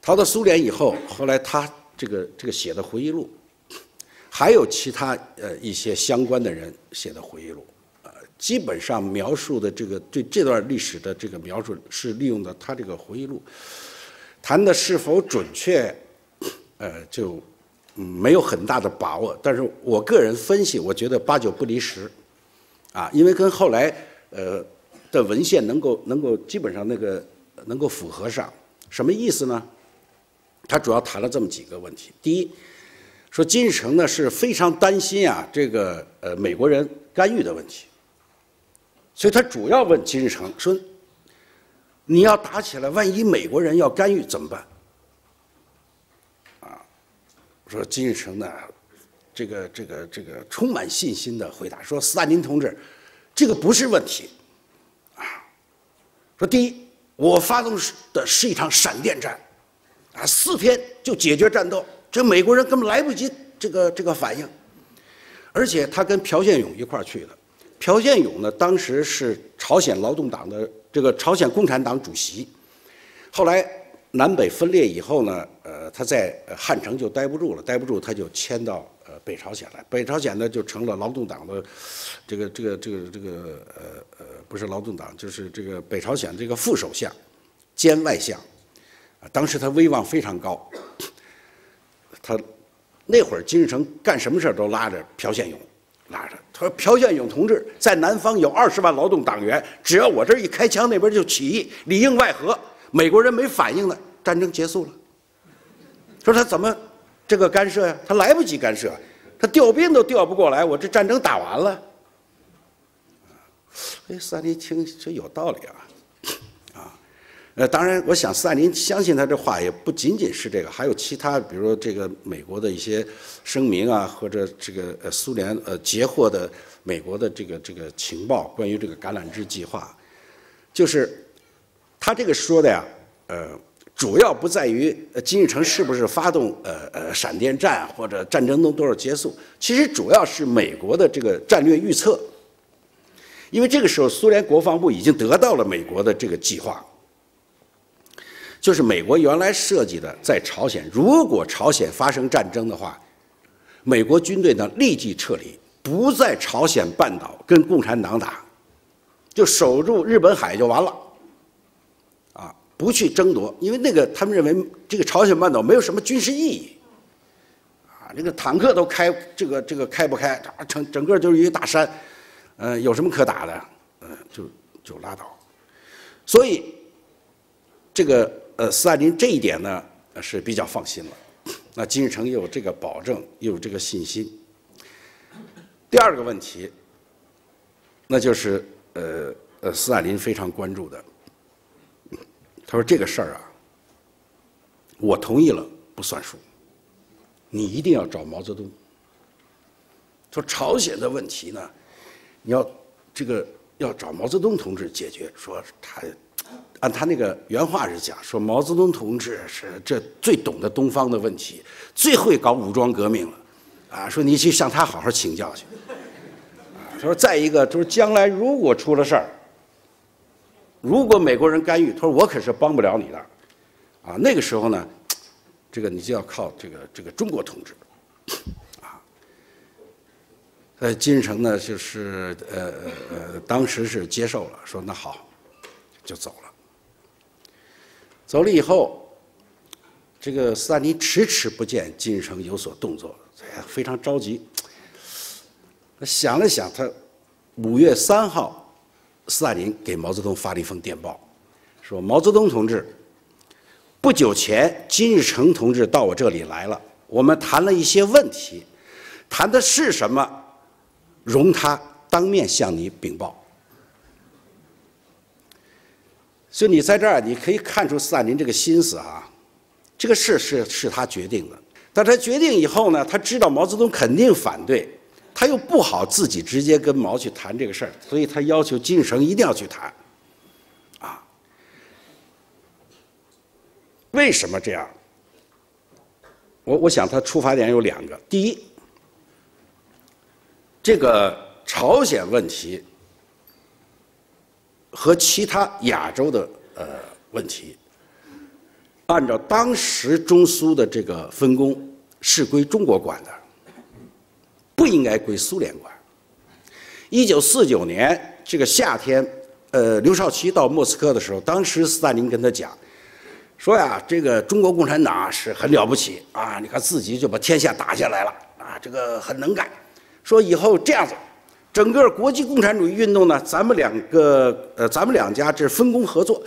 逃到苏联以后，后来他。这个这个写的回忆录，还有其他呃一些相关的人写的回忆录，呃，基本上描述的这个对这段历史的这个描述是利用的他这个回忆录，谈的是否准确，呃，就嗯没有很大的把握。但是我个人分析，我觉得八九不离十，啊，因为跟后来呃的文献能够能够基本上那个能够符合上，什么意思呢？他主要谈了这么几个问题：第一，说金日成呢是非常担心啊这个呃美国人干预的问题，所以他主要问金日成说：“你要打起来，万一美国人要干预怎么办？”啊，说金日成呢，这个这个这个充满信心的回答说：“斯大林同志，这个不是问题，啊，说第一，我发动的是一场闪电战。”啊，四天就解决战斗，这美国人根本来不及这个这个反应。而且他跟朴宪勇一块儿去的，朴宪勇呢，当时是朝鲜劳动党的这个朝鲜共产党主席。后来南北分裂以后呢，呃，他在汉城就待不住了，待不住他就迁到呃北朝鲜来。北朝鲜呢就成了劳动党的这个这个这个这个呃呃不是劳动党，就是这个北朝鲜这个副首相兼外相。当时他威望非常高，他那会儿金日成干什么事儿都拉着朴宪勇，拉着他说：“朴宪勇同志在南方有二十万劳动党员，只要我这一开枪，那边就起义，里应外合，美国人没反应呢，战争结束了。”说他怎么这个干涉呀？他来不及干涉，他调兵都调不过来，我这战争打完了。哎，三林清这有道理啊。呃，当然，我想斯大林相信他这话也不仅仅是这个，还有其他，比如说这个美国的一些声明啊，或者这个呃苏联呃截获的美国的这个这个情报，关于这个橄榄枝计划，就是他这个说的呀，呃，主要不在于金日成是不是发动呃呃闪电战或者战争能多少结束，其实主要是美国的这个战略预测，因为这个时候苏联国防部已经得到了美国的这个计划。就是美国原来设计的，在朝鲜，如果朝鲜发生战争的话，美国军队呢立即撤离，不在朝鲜半岛跟共产党打，就守住日本海就完了，啊，不去争夺，因为那个他们认为这个朝鲜半岛没有什么军事意义，啊，这个坦克都开这个这个开不开，整整个就是一个大山，呃，有什么可打的，呃，就就拉倒，所以这个。呃，斯大林这一点呢是比较放心了。那金日成又有这个保证，又有这个信心。第二个问题，那就是呃呃，斯大林非常关注的。他说这个事儿啊，我同意了不算数，你一定要找毛泽东。说朝鲜的问题呢，你要这个要找毛泽东同志解决。说他。按他那个原话是讲，说毛泽东同志是这最懂得东方的问题，最会搞武装革命了，啊，说你去向他好好请教去。他说再一个他说将来如果出了事儿，如果美国人干预，他说我可是帮不了你的，啊，那个时候呢，这个你就要靠这个这个中国同志，啊，呃，金日成呢就是呃呃当时是接受了，说那好，就走了。走了以后，这个斯大林迟迟不见金日成有所动作，非常着急。想了想，他五月三号，斯大林给毛泽东发了一封电报，说：“毛泽东同志，不久前金日成同志到我这里来了，我们谈了一些问题，谈的是什么，容他当面向你禀报。”所以你在这儿你可以看出斯大林这个心思啊，这个事是是他决定的，但他决定以后呢，他知道毛泽东肯定反对，他又不好自己直接跟毛去谈这个事儿，所以他要求金日成一定要去谈，啊，为什么这样？我我想他出发点有两个，第一，这个朝鲜问题。和其他亚洲的呃问题，按照当时中苏的这个分工是归中国管的，不应该归苏联管。一九四九年这个夏天，呃，刘少奇到莫斯科的时候，当时斯大林跟他讲，说呀，这个中国共产党是很了不起啊，你看自己就把天下打下来了啊，这个很能干，说以后这样子。整个国际共产主义运动呢，咱们两个呃，咱们两家这分工合作。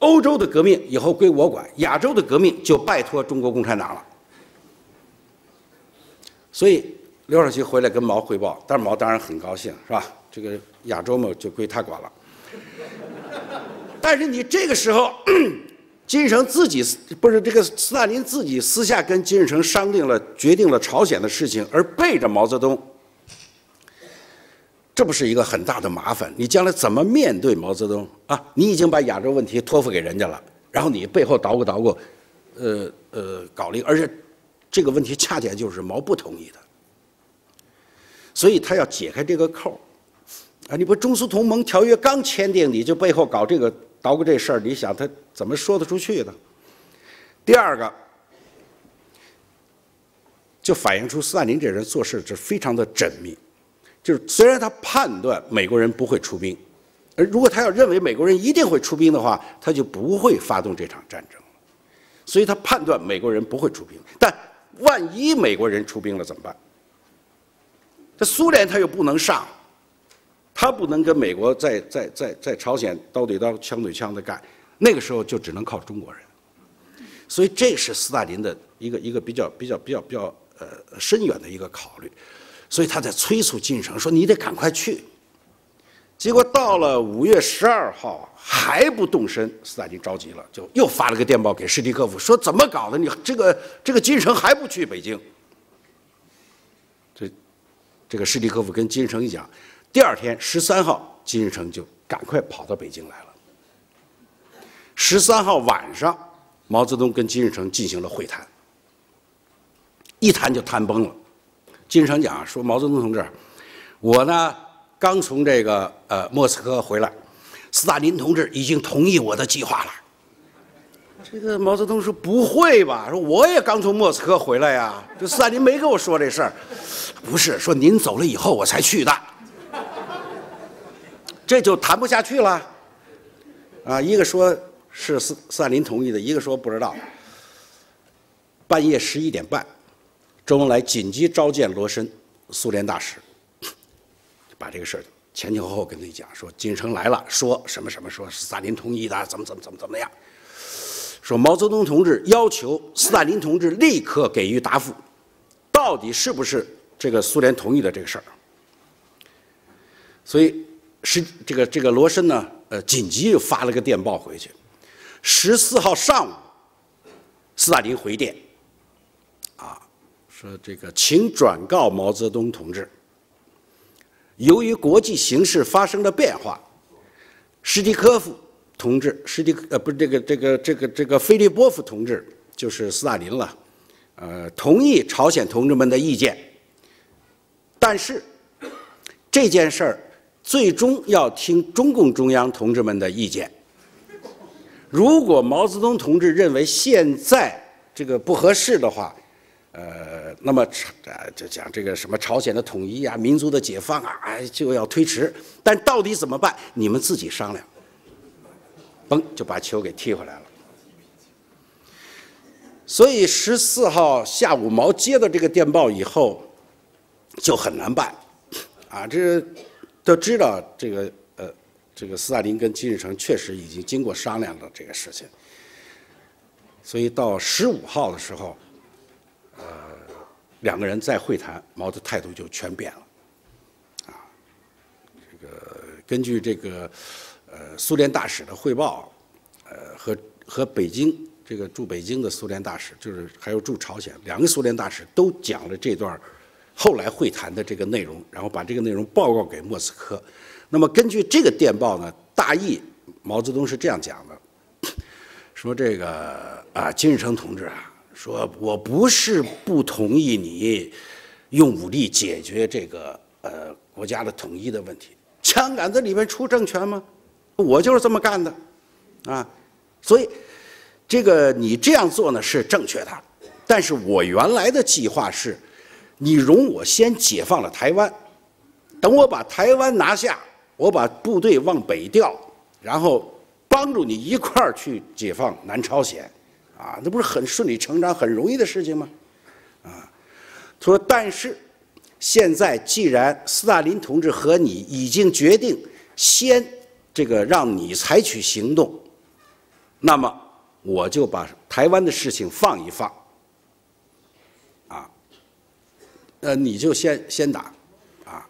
欧洲的革命以后归我管，亚洲的革命就拜托中国共产党了。所以刘少奇回来跟毛汇报，但是毛当然很高兴，是吧？这个亚洲嘛就归他管了。但是你这个时候，金日成自己不是这个斯大林自己私下跟金日成商定了，决定了朝鲜的事情，而背着毛泽东。这不是一个很大的麻烦？你将来怎么面对毛泽东啊？你已经把亚洲问题托付给人家了，然后你背后捣鼓捣鼓，呃呃，搞了一个，而且这个问题恰恰就是毛不同意的，所以他要解开这个扣啊！你不中苏同盟条约刚签订，你就背后搞这个捣鼓这事儿，你想他怎么说得出去呢？第二个，就反映出斯大林这人做事是非常的缜密。就是虽然他判断美国人不会出兵，而如果他要认为美国人一定会出兵的话，他就不会发动这场战争。所以他判断美国人不会出兵，但万一美国人出兵了怎么办？这苏联他又不能上，他不能跟美国在在在在朝鲜刀对刀枪对枪的干，那个时候就只能靠中国人。所以这是斯大林的一个一个比较比较比较比较呃深远的一个考虑。所以他在催促金日成说：“你得赶快去。”结果到了五月十二号还不动身，斯大林着急了，就又发了个电报给史蒂科夫说：“怎么搞的？你这个这个金日成还不去北京？”这这个史蒂科夫跟金日成一讲，第二天十三号，金日成就赶快跑到北京来了。十三号晚上，毛泽东跟金日成进行了会谈，一谈就谈崩了。经常讲说：“毛泽东同志，我呢刚从这个呃莫斯科回来，斯大林同志已经同意我的计划了。”这个毛泽东说：“不会吧？说我也刚从莫斯科回来呀，这斯大林没跟我说这事儿。不是说您走了以后我才去的，这就谈不下去了。啊，一个说是斯斯大林同意的，一个说不知道。半夜十一点半。”周恩来紧急召见罗申，苏联大使，把这个事儿前前后后跟他讲，说金城来了，说什么什么，说斯大林同意的，怎么怎么怎么怎么样，说毛泽东同志要求斯大林同志立刻给予答复，到底是不是这个苏联同意的这个事儿？所以是这个这个罗申呢，呃，紧急又发了个电报回去，十四号上午，斯大林回电。说这个，请转告毛泽东同志，由于国际形势发生了变化，史蒂科夫同志，史蒂呃不是这个这个这个这个菲利波夫同志，就是斯大林了，呃，同意朝鲜同志们的意见，但是这件事儿最终要听中共中央同志们的意见。如果毛泽东同志认为现在这个不合适的话，呃，那么呃，就讲这个什么朝鲜的统一啊，民族的解放啊，哎，就要推迟。但到底怎么办？你们自己商量。嘣，就把球给踢回来了。所以十四号下午毛接到这个电报以后，就很难办。啊，这都知道这个呃，这个斯大林跟金日成确实已经经过商量了这个事情。所以到十五号的时候。呃两个人再会谈，毛的态度就全变了。啊，这个根据这个呃苏联大使的汇报，呃和和北京这个驻北京的苏联大使，就是还有驻朝鲜两个苏联大使都讲了这段后来会谈的这个内容，然后把这个内容报告给莫斯科。那么根据这个电报呢，大意毛泽东是这样讲的：说这个啊，金日成同志啊，说我不是不同意你用武力解决这个呃国家的统一的问题，枪杆子里面出政权吗？我就是这么干的，啊，所以这个你这样做呢是正确的，但是我原来的计划是，你容我先解放了台湾，等我把台湾拿下。我把部队往北调，然后帮助你一块儿去解放南朝鲜，啊，那不是很顺理成章、很容易的事情吗？啊，他说，但是现在既然斯大林同志和你已经决定先这个让你采取行动，那么我就把台湾的事情放一放，啊，呃，你就先先打，啊，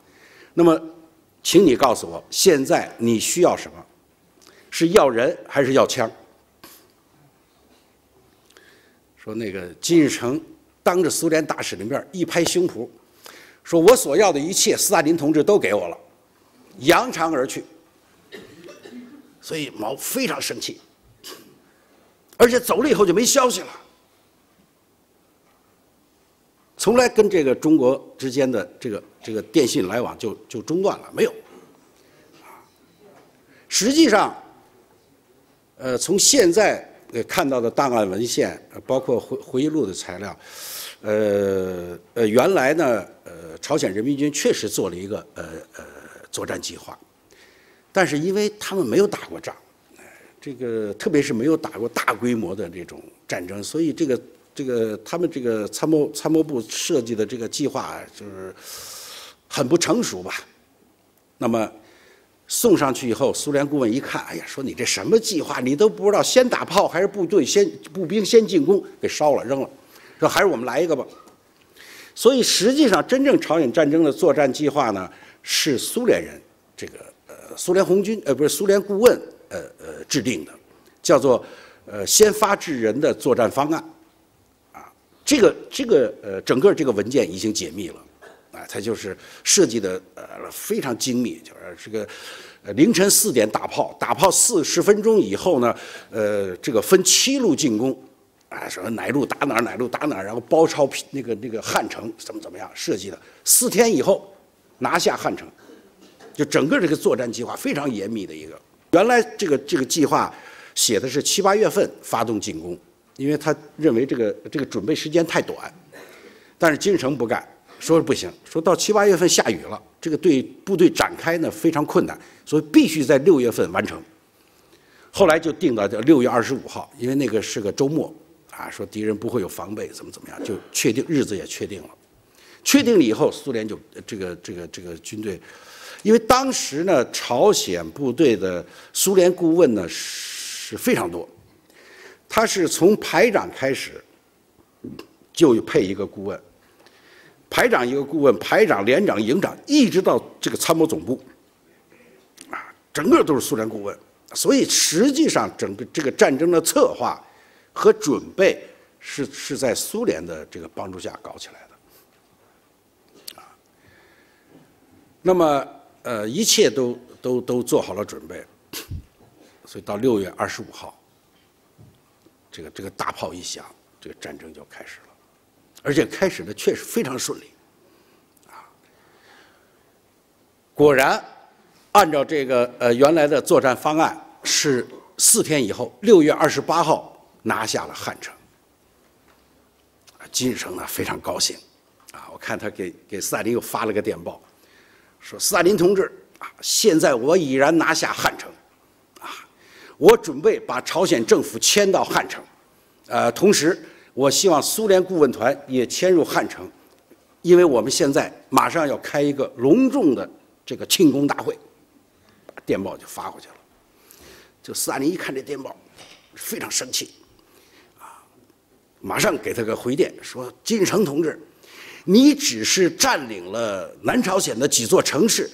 那么。请你告诉我，现在你需要什么？是要人还是要枪？说那个金日成当着苏联大使的面一拍胸脯，说我所要的一切，斯大林同志都给我了，扬长而去。所以毛非常生气，而且走了以后就没消息了。从来跟这个中国之间的这个这个电信来往就就中断了，没有。实际上，呃，从现在看到的档案文献，包括回回忆录的材料，呃呃，原来呢，呃，朝鲜人民军确实做了一个呃呃作战计划，但是因为他们没有打过仗，这个特别是没有打过大规模的这种战争，所以这个。这个他们这个参谋参谋部设计的这个计划就是很不成熟吧？那么送上去以后，苏联顾问一看，哎呀，说你这什么计划？你都不知道先打炮还是部队先步兵先进攻？给烧了扔了，说还是我们来一个吧。所以实际上，真正朝鲜战争的作战计划呢，是苏联人这个呃苏联红军呃不是苏联顾问呃呃制定的，叫做呃先发制人的作战方案。啊这个这个呃，整个这个文件已经解密了，啊，它就是设计的呃非常精密，就是这个呃凌晨四点打炮，打炮四十分钟以后呢，呃，这个分七路进攻，啊，什么哪路打哪儿，哪路打哪儿，然后包抄那个那个汉城怎么怎么样设计的，四天以后拿下汉城，就整个这个作战计划非常严密的一个。原来这个这个计划写的是七八月份发动进攻。因为他认为这个这个准备时间太短，但是金日成不干，说不行，说到七八月份下雨了，这个对部队展开呢非常困难，所以必须在六月份完成。后来就定到六月二十五号，因为那个是个周末，啊，说敌人不会有防备，怎么怎么样，就确定日子也确定了。确定了以后，苏联就这个这个这个军队，因为当时呢，朝鲜部队的苏联顾问呢是非常多。他是从排长开始就配一个顾问，排长一个顾问，排长、连长、营长，一直到这个参谋总部，啊，整个都是苏联顾问。所以实际上，整个这个战争的策划和准备是是在苏联的这个帮助下搞起来的，啊，那么呃，一切都都都做好了准备，所以到六月二十五号。这个这个大炮一响，这个战争就开始了，而且开始的确实非常顺利，啊，果然按照这个呃原来的作战方案，是四天以后，六月二十八号拿下了汉城。金日成呢非常高兴，啊，我看他给给斯大林又发了个电报，说斯大林同志啊，现在我已然拿下汉城。啊我准备把朝鲜政府迁到汉城，呃，同时我希望苏联顾问团也迁入汉城，因为我们现在马上要开一个隆重的这个庆功大会，电报就发过去了。就斯大林一看这电报，非常生气，啊，马上给他个回电说：“金日成同志，你只是占领了南朝鲜的几座城市，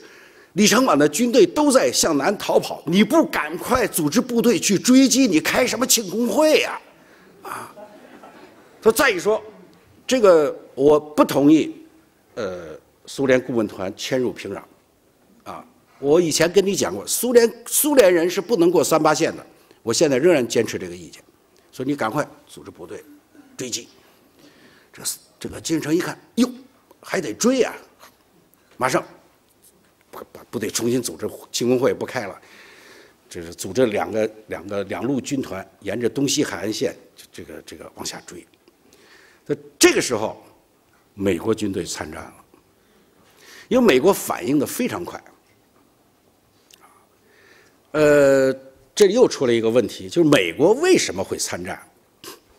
李承晚的军队都在向南逃跑，你不赶快组织部队去追击，你开什么庆功会呀？说再一说，这个我不同意，呃，苏联顾问团迁入平壤，啊，我以前跟你讲过，苏联苏联人是不能过三八线的，我现在仍然坚持这个意见，所以你赶快组织部队追击。这这个金日成一看，哟，还得追呀，马上。把把部队重新组织，庆功会不开了，就是组织两个两个两路军团，沿着东西海岸线，这个这个往下追。在这个时候，美国军队参战了，因为美国反应的非常快。呃，这里又出了一个问题，就是美国为什么会参战？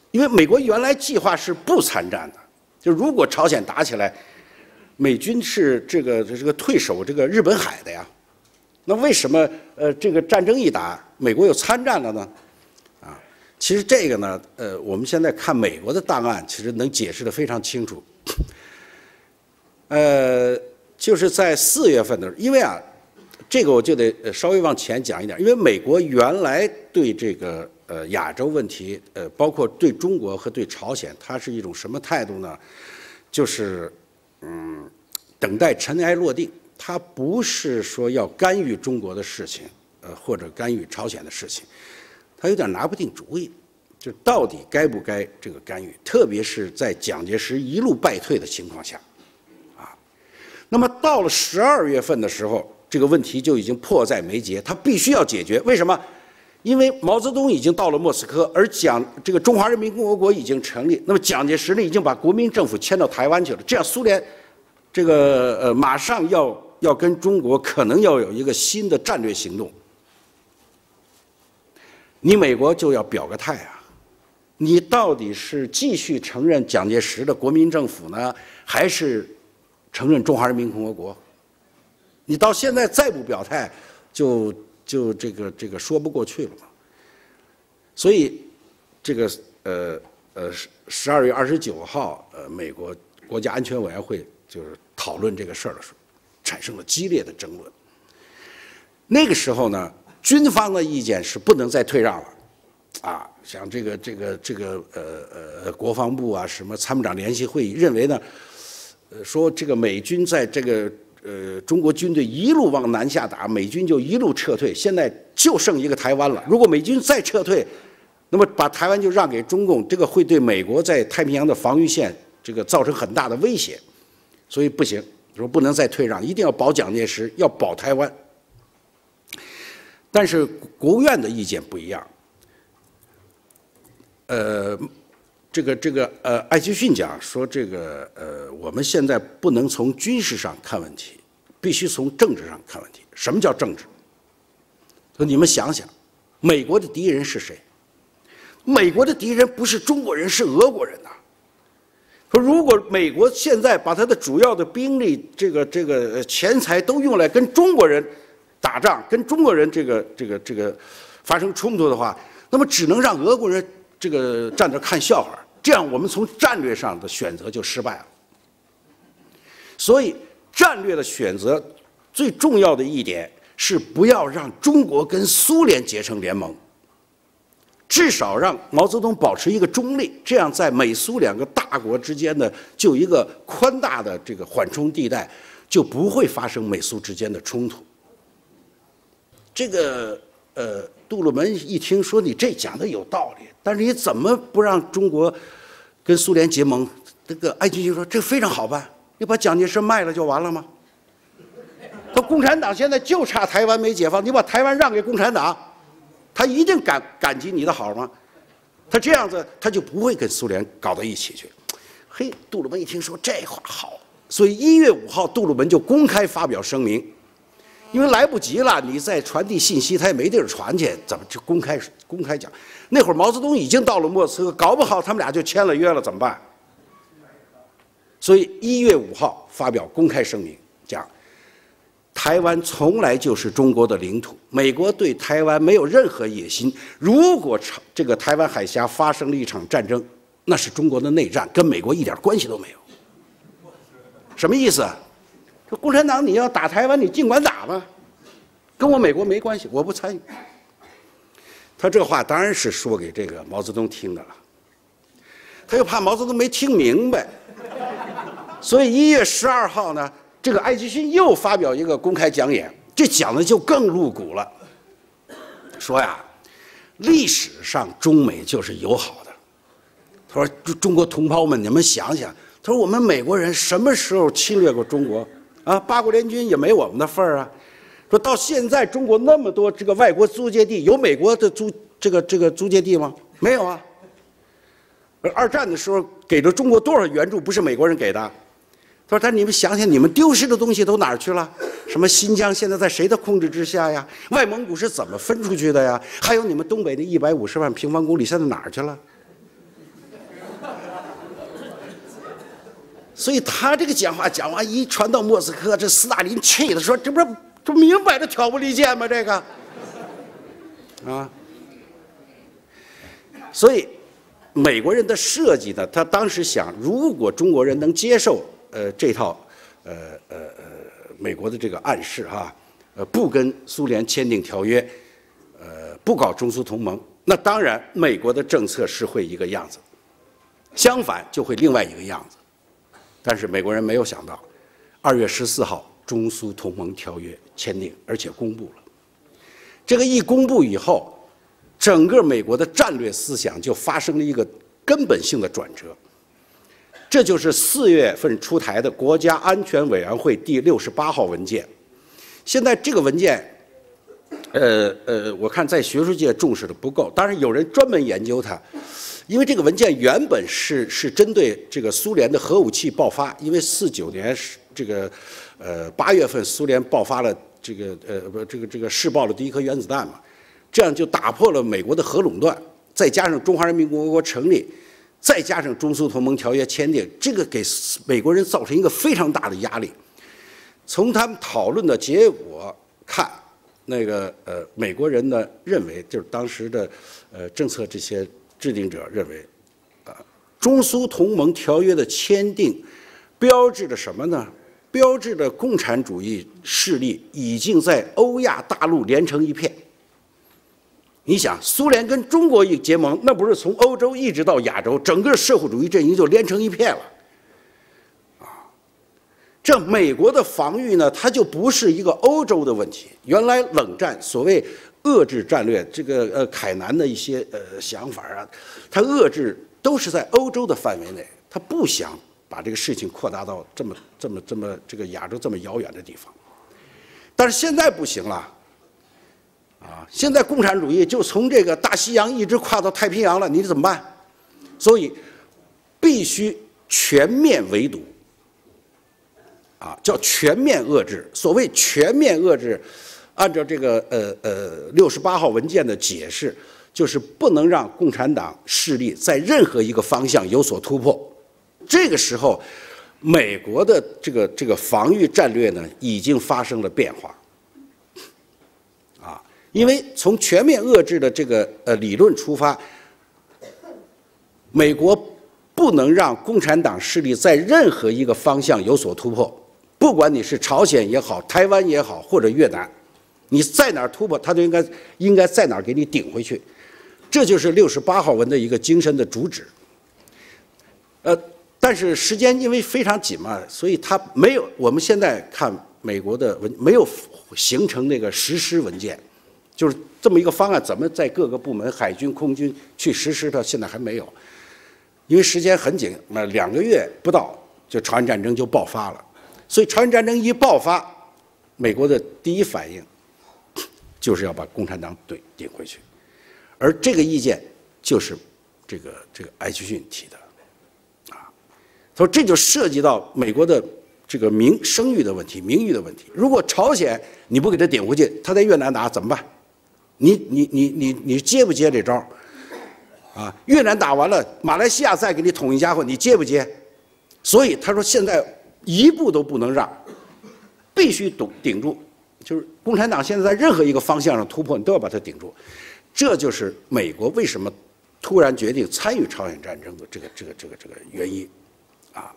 因为美国原来计划是不参战的，就如果朝鲜打起来。美军是这个这个退守这个日本海的呀，那为什么呃这个战争一打，美国又参战了呢？其实这个呢，呃，我们现在看美国的档案，其实能解释的非常清楚。呃，就是在四月份的时候，因为啊，这个我就得稍微往前讲一点，因为美国原来对这个呃亚洲问题，呃，包括对中国和对朝鲜，它是一种什么态度呢？就是。嗯，等待尘埃落定，它不是说要干预中国的事情，呃，或者干预朝鲜的事情，他有点拿不定主意，就到底该不该这个干预，特别是在蒋介石一路败退的情况下，啊，那么到了十二月份的时候，这个问题就已经迫在眉睫，他必须要解决。为什么？因为毛泽东已经到了莫斯科，而蒋这个中华人民共和国已经成立，那么蒋介石呢已经把国民政府迁到台湾去了，这样苏联这个呃马上要要跟中国可能要有一个新的战略行动，你美国就要表个态啊，你到底是继续承认蒋介石的国民政府呢，还是承认中华人民共和国？你到现在再不表态，就。就这个这个说不过去了嘛，所以这个呃呃十十二月二十九号，呃，美国国家安全委员会就是讨论这个事儿的时候，产生了激烈的争论。那个时候呢，军方的意见是不能再退让了，啊，像这个这个这个呃呃国防部啊，什么参谋长联席会议认为呢，呃，说这个美军在这个。呃，中国军队一路往南下打，美军就一路撤退，现在就剩一个台湾了。如果美军再撤退，那么把台湾就让给中共，这个会对美国在太平洋的防御线这个造成很大的威胁，所以不行，说不能再退让，一定要保蒋介石，要保台湾。但是国务院的意见不一样，呃。这个这个呃，艾奇逊讲说，这个呃，我们现在不能从军事上看问题，必须从政治上看问题。什么叫政治？说你们想想，美国的敌人是谁？美国的敌人不是中国人，是俄国人呐。说如果美国现在把他的主要的兵力、这个这个钱财都用来跟中国人打仗，跟中国人这个这个这个发生冲突的话，那么只能让俄国人。这个站着看笑话，这样我们从战略上的选择就失败了。所以，战略的选择最重要的一点是不要让中国跟苏联结成联盟，至少让毛泽东保持一个中立，这样在美苏两个大国之间的就一个宽大的这个缓冲地带，就不会发生美苏之间的冲突。这个呃，杜鲁门一听说你这讲的有道理。但是你怎么不让中国跟苏联结盟？这个艾奇逊说：“这非常好办，你把蒋介石卖了就完了吗？说共产党现在就差台湾没解放，你把台湾让给共产党，他一定感感激你的好吗？他这样子他就不会跟苏联搞到一起去。嘿，杜鲁门一听说这话好，所以一月五号杜鲁门就公开发表声明。”因为来不及了，你再传递信息，他也没地儿传去，怎么就公开公开讲？那会儿毛泽东已经到了莫斯科，搞不好他们俩就签了约了，怎么办？所以一月五号发表公开声明，讲台湾从来就是中国的领土，美国对台湾没有任何野心。如果这个台湾海峡发生了一场战争，那是中国的内战，跟美国一点关系都没有。什么意思？说共产党你要打台湾，你尽管打吧，跟我美国没关系，我不参与。他这话当然是说给这个毛泽东听的了，他又怕毛泽东没听明白，所以一月十二号呢，这个艾奇逊又发表一个公开讲演，这讲的就更露骨了，说呀，历史上中美就是友好的。他说：“中中国同胞们，你们想想，他说我们美国人什么时候侵略过中国？啊，八国联军也没我们的份儿啊。”说到现在，中国那么多这个外国租界地，有美国的租这个这个租界地吗？没有啊。而二战的时候给了中国多少援助，不是美国人给的？他说：“但你们想想，你们丢失的东西都哪儿去了？什么新疆现在在谁的控制之下呀？外蒙古是怎么分出去的呀？还有你们东北的一百五十万平方公里现在哪儿去了？”所以他这个讲话讲完一传到莫斯科，这斯大林气的说：“这不是。”这明摆着挑拨离间吗？这个，啊，所以美国人的设计呢，他当时想，如果中国人能接受呃这套呃呃呃美国的这个暗示哈，呃不跟苏联签订条约，呃不搞中苏同盟，那当然美国的政策是会一个样子，相反就会另外一个样子。但是美国人没有想到，二月十四号。中苏同盟条约签订，而且公布了。这个一公布以后，整个美国的战略思想就发生了一个根本性的转折。这就是四月份出台的国家安全委员会第六十八号文件。现在这个文件，呃呃，我看在学术界重视的不够，当然有人专门研究它，因为这个文件原本是是针对这个苏联的核武器爆发，因为四九年是这个。呃，八月份苏联爆发了这个呃不这个这个试爆了第一颗原子弹嘛，这样就打破了美国的核垄断，再加上中华人民共和国成立，再加上中苏同盟条约签订，这个给美国人造成一个非常大的压力。从他们讨论的结果看，那个呃美国人呢认为，就是当时的呃政策这些制定者认为，啊中苏同盟条约的签订标志着什么呢？标志着共产主义势力已经在欧亚大陆连成一片。你想，苏联跟中国一结盟，那不是从欧洲一直到亚洲，整个社会主义阵营就连成一片了。啊，这美国的防御呢，它就不是一个欧洲的问题。原来冷战所谓遏制战略，这个呃凯南的一些呃想法啊，他遏制都是在欧洲的范围内，他不想。把这个事情扩大到这么、这么、这么这个亚洲这么遥远的地方，但是现在不行了，啊！现在共产主义就从这个大西洋一直跨到太平洋了，你怎么办？所以必须全面围堵，啊，叫全面遏制。所谓全面遏制，按照这个呃呃六十八号文件的解释，就是不能让共产党势力在任何一个方向有所突破。这个时候，美国的这个这个防御战略呢，已经发生了变化，啊，因为从全面遏制的这个呃理论出发，美国不能让共产党势力在任何一个方向有所突破，不管你是朝鲜也好，台湾也好，或者越南，你在哪儿突破，他就应该应该在哪儿给你顶回去，这就是六十八号文的一个精神的主旨，呃。但是时间因为非常紧嘛，所以他没有。我们现在看美国的文没有形成那个实施文件，就是这么一个方案，怎么在各个部门、海军、空军去实施它？现在还没有，因为时间很紧，那两个月不到就朝鲜战争就爆发了。所以朝鲜战争一爆发，美国的第一反应就是要把共产党怼顶回去，而这个意见就是这个这个艾奇逊提的。啊，他说这就涉及到美国的这个名声誉的问题、名誉的问题。如果朝鲜你不给他顶回去，他在越南打怎么办？你你你你你接不接这招？啊，越南打完了，马来西亚再给你捅一家伙，你接不接？所以他说现在一步都不能让，必须顶顶住。就是共产党现在在任何一个方向上突破，你都要把它顶住。这就是美国为什么突然决定参与朝鲜战争的这个这个这个这个原因。啊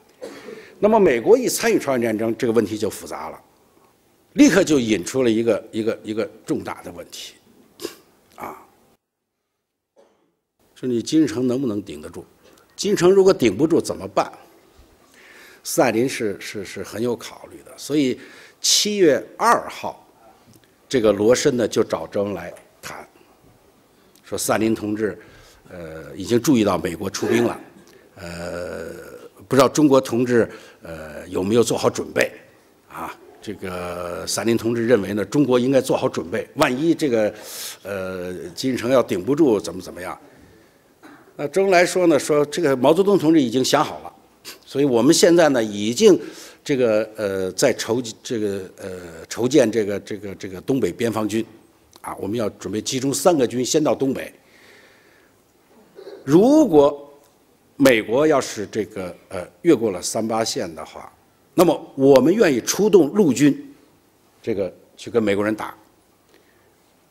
那么美国一参与朝鲜战争，这个问题就复杂了，立刻就引出了一个一个一个重大的问题，啊，说你金日成能不能顶得住？金城如果顶不住怎么办？斯大林是是是很有考虑的，所以七月二号，这个罗申呢就找周恩来谈，说萨林同志，呃，已经注意到美国出兵了，呃，不知道中国同志呃有没有做好准备，啊，这个萨林同志认为呢，中国应该做好准备，万一这个呃金日成要顶不住，怎么怎么样？那周恩来说呢，说这个毛泽东同志已经想好了。所以我们现在呢，已经这个呃，在筹这个呃筹建这个这个这个东北边防军，啊，我们要准备集中三个军先到东北。如果美国要是这个呃越过了三八线的话，那么我们愿意出动陆军，这个去跟美国人打。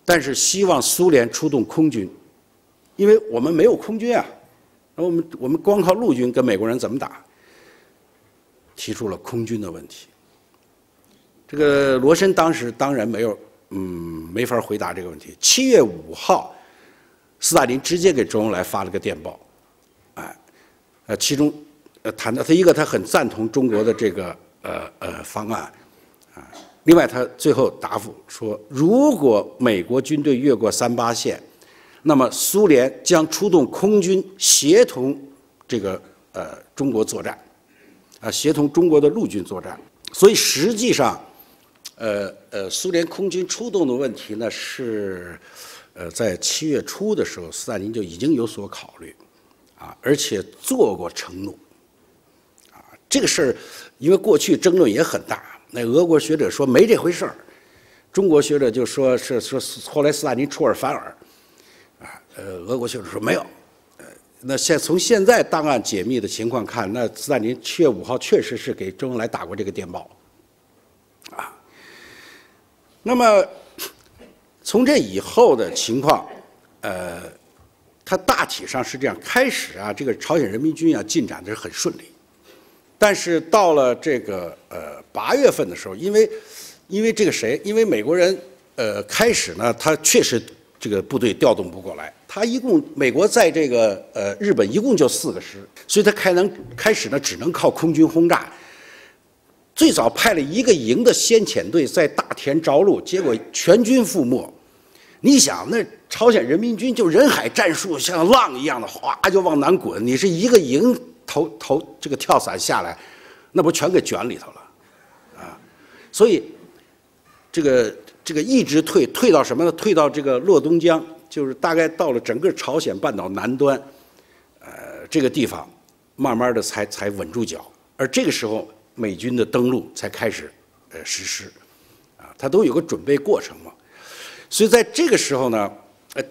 但是希望苏联出动空军，因为我们没有空军啊，那我们我们光靠陆军跟美国人怎么打？提出了空军的问题。这个罗申当时当然没有，嗯，没法回答这个问题。七月五号，斯大林直接给周恩来发了个电报，哎，呃，其中呃谈到他一个他很赞同中国的这个呃呃方案，啊，另外他最后答复说，如果美国军队越过三八线，那么苏联将出动空军协同这个呃中国作战。啊，协同中国的陆军作战，所以实际上，呃呃，苏联空军出动的问题呢是，呃，在七月初的时候，斯大林就已经有所考虑，啊，而且做过承诺，啊，这个事儿，因为过去争论也很大，那俄国学者说没这回事儿，中国学者就说是说后来斯大林出尔反尔，啊，呃，俄国学者说没有。那现从现在档案解密的情况看，那斯大林七月五号确实是给周恩来打过这个电报，啊。那么从这以后的情况，呃，它大体上是这样：开始啊，这个朝鲜人民军啊进展的是很顺利，但是到了这个呃八月份的时候，因为因为这个谁，因为美国人呃开始呢，他确实这个部队调动不过来。他一共，美国在这个呃日本一共就四个师，所以他开能开始呢，只能靠空军轰炸。最早派了一个营的先遣队在大田着陆，结果全军覆没。你想，那朝鲜人民军就人海战术，像浪一样的哗就往南滚。你是一个营投投这个跳伞下来，那不全给卷里头了啊？所以这个这个一直退退到什么呢？退到这个洛东江。就是大概到了整个朝鲜半岛南端，呃，这个地方，慢慢的才才稳住脚，而这个时候美军的登陆才开始，呃，实施，啊，它都有个准备过程嘛，所以在这个时候呢，呃，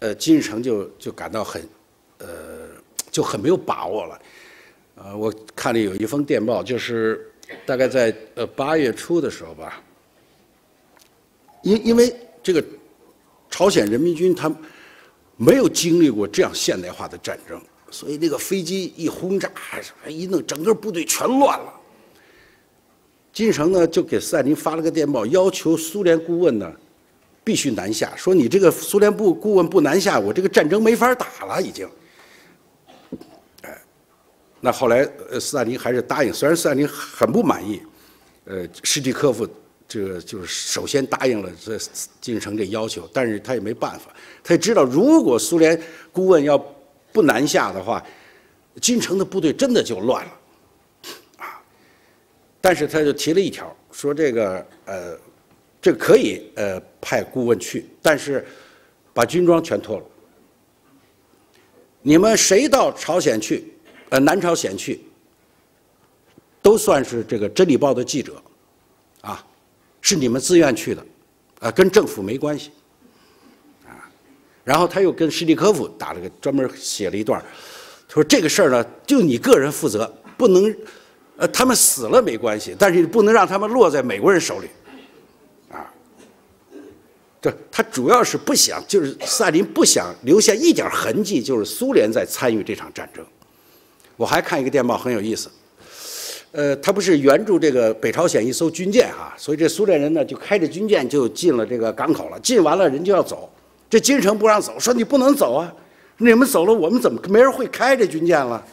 呃，金日成就就感到很，呃，就很没有把握了，呃，我看了有一封电报，就是大概在呃八月初的时候吧，因因为这个。朝鲜人民军他没有经历过这样现代化的战争，所以那个飞机一轰炸，一弄，整个部队全乱了。金城呢就给斯大林发了个电报，要求苏联顾问呢必须南下，说你这个苏联部顾问不南下，我这个战争没法打了已经。哎，那后来呃斯大林还是答应，虽然斯大林很不满意，呃史蒂科夫。这个就是首先答应了这金日成这要求，但是他也没办法，他也知道如果苏联顾问要不南下的话，金城的部队真的就乱了，啊！但是他就提了一条，说这个呃，这可以呃派顾问去，但是把军装全脱了，你们谁到朝鲜去，呃南朝鲜去，都算是这个《真理报》的记者，啊。是你们自愿去的，啊，跟政府没关系，啊，然后他又跟施蒂科夫打了个专门写了一段，他说这个事儿呢，就你个人负责，不能，呃，他们死了没关系，但是不能让他们落在美国人手里，啊，这他主要是不想，就是斯大林不想留下一点痕迹，就是苏联在参与这场战争。我还看一个电报很有意思，呃，他不是援助这个北朝鲜一艘军舰啊，所以这苏联人呢就开着军舰就进了这个港口了。进完了人就要走，这金城不让走，说你不能走啊，你们走了我们怎么没人会开这军舰了？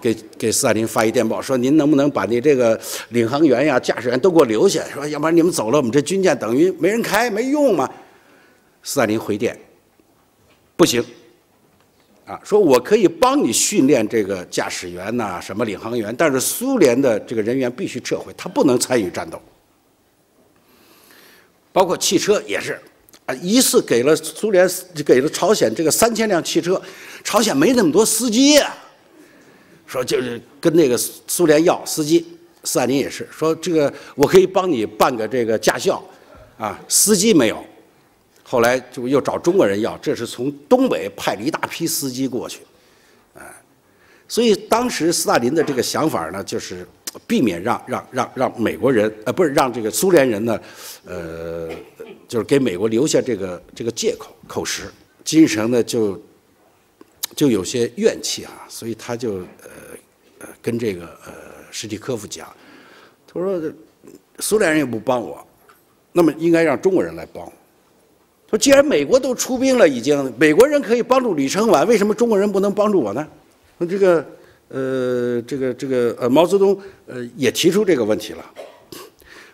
给给斯大林发一电报说您能不能把你这个领航员呀、驾驶员都给我留下？说要不然你们走了，我们这军舰等于没人开，没用嘛。斯大林回电，不行。啊，说我可以帮你训练这个驾驶员呐，什么领航员，但是苏联的这个人员必须撤回，他不能参与战斗。包括汽车也是，啊，一次给了苏联，给了朝鲜这个三千辆汽车，朝鲜没那么多司机啊。说就是跟那个苏联要司机，斯大林也是说这个我可以帮你办个这个驾校，啊，司机没有。后来就又找中国人要，这是从东北派了一大批司机过去，啊，所以当时斯大林的这个想法呢，就是避免让让让让美国人呃不是让这个苏联人呢，呃，就是给美国留下这个这个借口口实。金日成呢就就有些怨气啊，所以他就呃呃跟这个呃史蒂科夫讲，他说苏联人也不帮我，那么应该让中国人来帮我。说，既然美国都出兵了，已经美国人可以帮助李承晚，为什么中国人不能帮助我呢？那这个，呃，这个这个呃，毛泽东呃也提出这个问题了。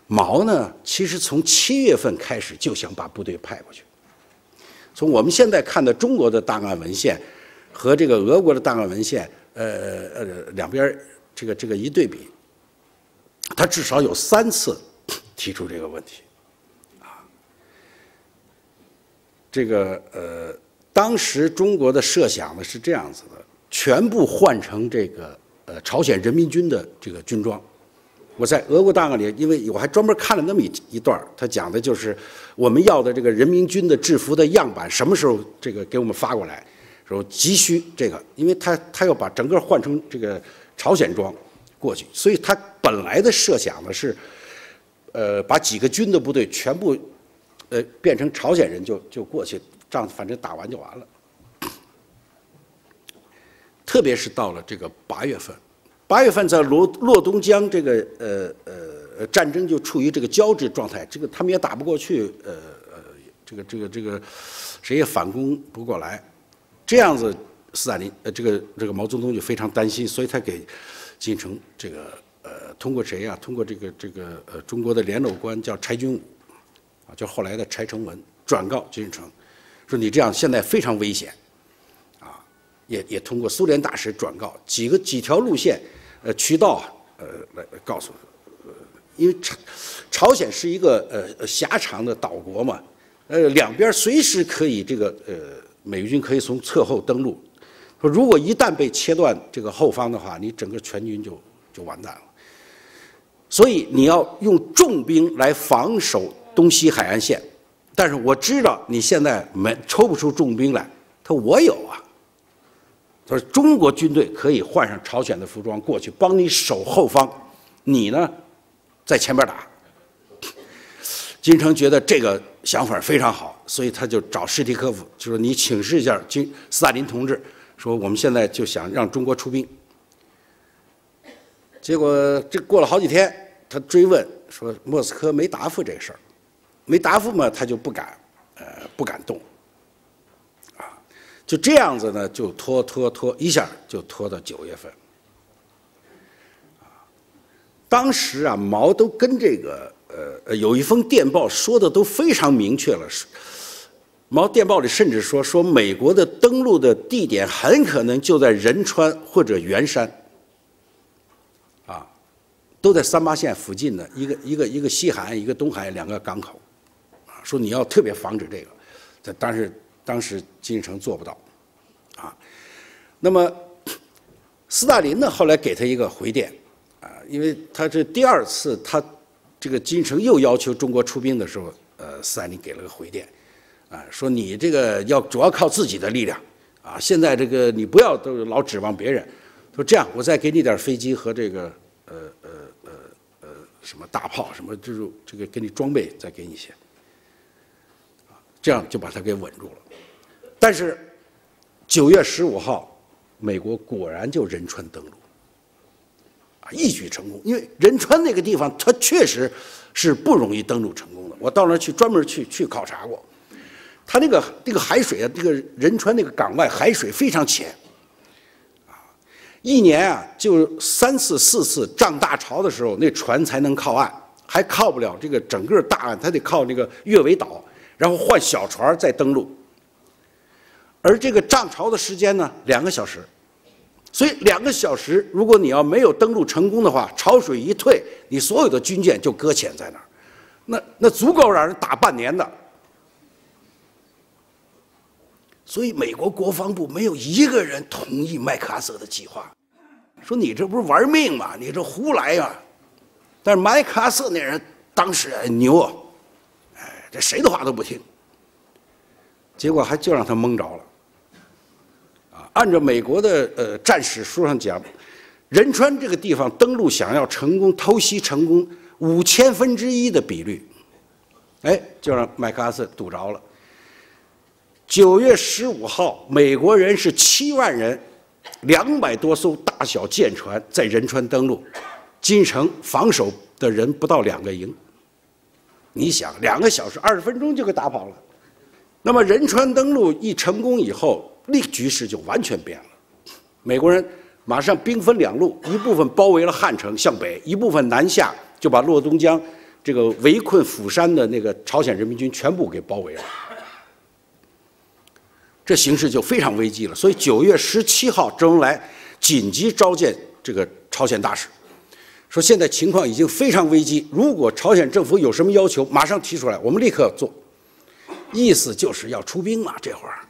毛呢，其实从七月份开始就想把部队派过去。从我们现在看的中国的档案文献和这个俄国的档案文献，呃呃两边这个这个一对比，他至少有三次提出这个问题。这个呃，当时中国的设想呢是这样子的，全部换成这个呃朝鲜人民军的这个军装。我在俄国档案里，因为我还专门看了那么一一段他讲的就是我们要的这个人民军的制服的样板什么时候这个给我们发过来，说急需这个，因为他他要把整个换成这个朝鲜装过去，所以他本来的设想呢是，呃，把几个军的部队全部。呃，变成朝鲜人就就过去，仗反正打完就完了。特别是到了这个八月份，八月份在罗洛东江这个呃呃战争就处于这个交织状态，这个他们也打不过去，呃呃，这个这个这个谁也反攻不过来，这样子，斯大林呃这个这个毛泽东就非常担心，所以他给金城这个呃通过谁啊？通过这个这个呃中国的联络官叫柴军武。啊，就后来的柴成文转告金日成，说你这样现在非常危险，啊，也也通过苏联大使转告几个几条路线，呃，渠道，呃，来告诉，呃，因为朝朝鲜是一个呃狭长的岛国嘛，呃，两边随时可以这个呃美军可以从侧后登陆，说如果一旦被切断这个后方的话，你整个全军就就完蛋了，所以你要用重兵来防守。东西海岸线，但是我知道你现在没抽不出重兵来。他说我有啊。他说中国军队可以换上朝鲜的服装过去帮你守后方，你呢在前边打。金城觉得这个想法非常好，所以他就找史蒂科夫，就说你请示一下金斯大林同志，说我们现在就想让中国出兵。结果这过了好几天，他追问说莫斯科没答复这个事儿。没答复嘛，他就不敢，呃，不敢动，啊，就这样子呢，就拖拖拖，一下就拖到九月份，啊，当时啊，毛都跟这个，呃，有一封电报说的都非常明确了，毛电报里甚至说，说美国的登陆的地点很可能就在仁川或者元山，啊，都在三八线附近的一个一个一个西海岸，一个东海两个港口。说你要特别防止这个，这但是当时金日成做不到，啊，那么斯大林呢后来给他一个回电，啊，因为他这第二次他这个金日成又要求中国出兵的时候，呃，斯大林给了个回电，啊，说你这个要主要靠自己的力量，啊，现在这个你不要都老指望别人，说这样我再给你点飞机和这个呃呃呃呃什么大炮什么这种这个给你装备再给你一些。这样就把他给稳住了，但是九月十五号，美国果然就仁川登陆，啊，一举成功。因为仁川那个地方，它确实是不容易登陆成功的。我到那去专门去去考察过，它那个那个海水啊，这个仁川那个港外海水非常浅，啊，一年啊就三次四次涨大潮的时候，那船才能靠岸，还靠不了这个整个大岸，它得靠那个月尾岛，然后换小船再登陆。而这个涨潮的时间呢，两个小时，所以两个小时，如果你要没有登陆成功的话，潮水一退，你所有的军舰就搁浅在那儿，那那足够让人打半年的。所以美国国防部没有一个人同意麦克阿瑟的计划，说你这不是玩命吗？你这胡来呀！但是麦克阿瑟那人当时牛，啊，这谁的话都不听。结果还就让他蒙着了，啊，按照美国的呃战史书上讲，仁川这个地方登陆想要成功偷袭成功五千分之一的比率，哎，就让麦克阿瑟堵着了。九月十五号，美国人是七万人，两百多艘大小舰船在仁川登陆，金城防守的人不到两个营。你想，两个小时二十分钟就给打跑了。那么仁川登陆一成功以后，那局势就完全变了。美国人马上兵分两路，一部分包围了汉城向北，一部分南下就把洛东江这个围困釜山的那个朝鲜人民军全部给包围了。这形势就非常危机了。所以九月十七号，周恩来紧急召见这个朝鲜大使，说现在情况已经非常危机，如果朝鲜政府有什么要求，马上提出来，我们立刻做。意思就是要出兵嘛，这会儿，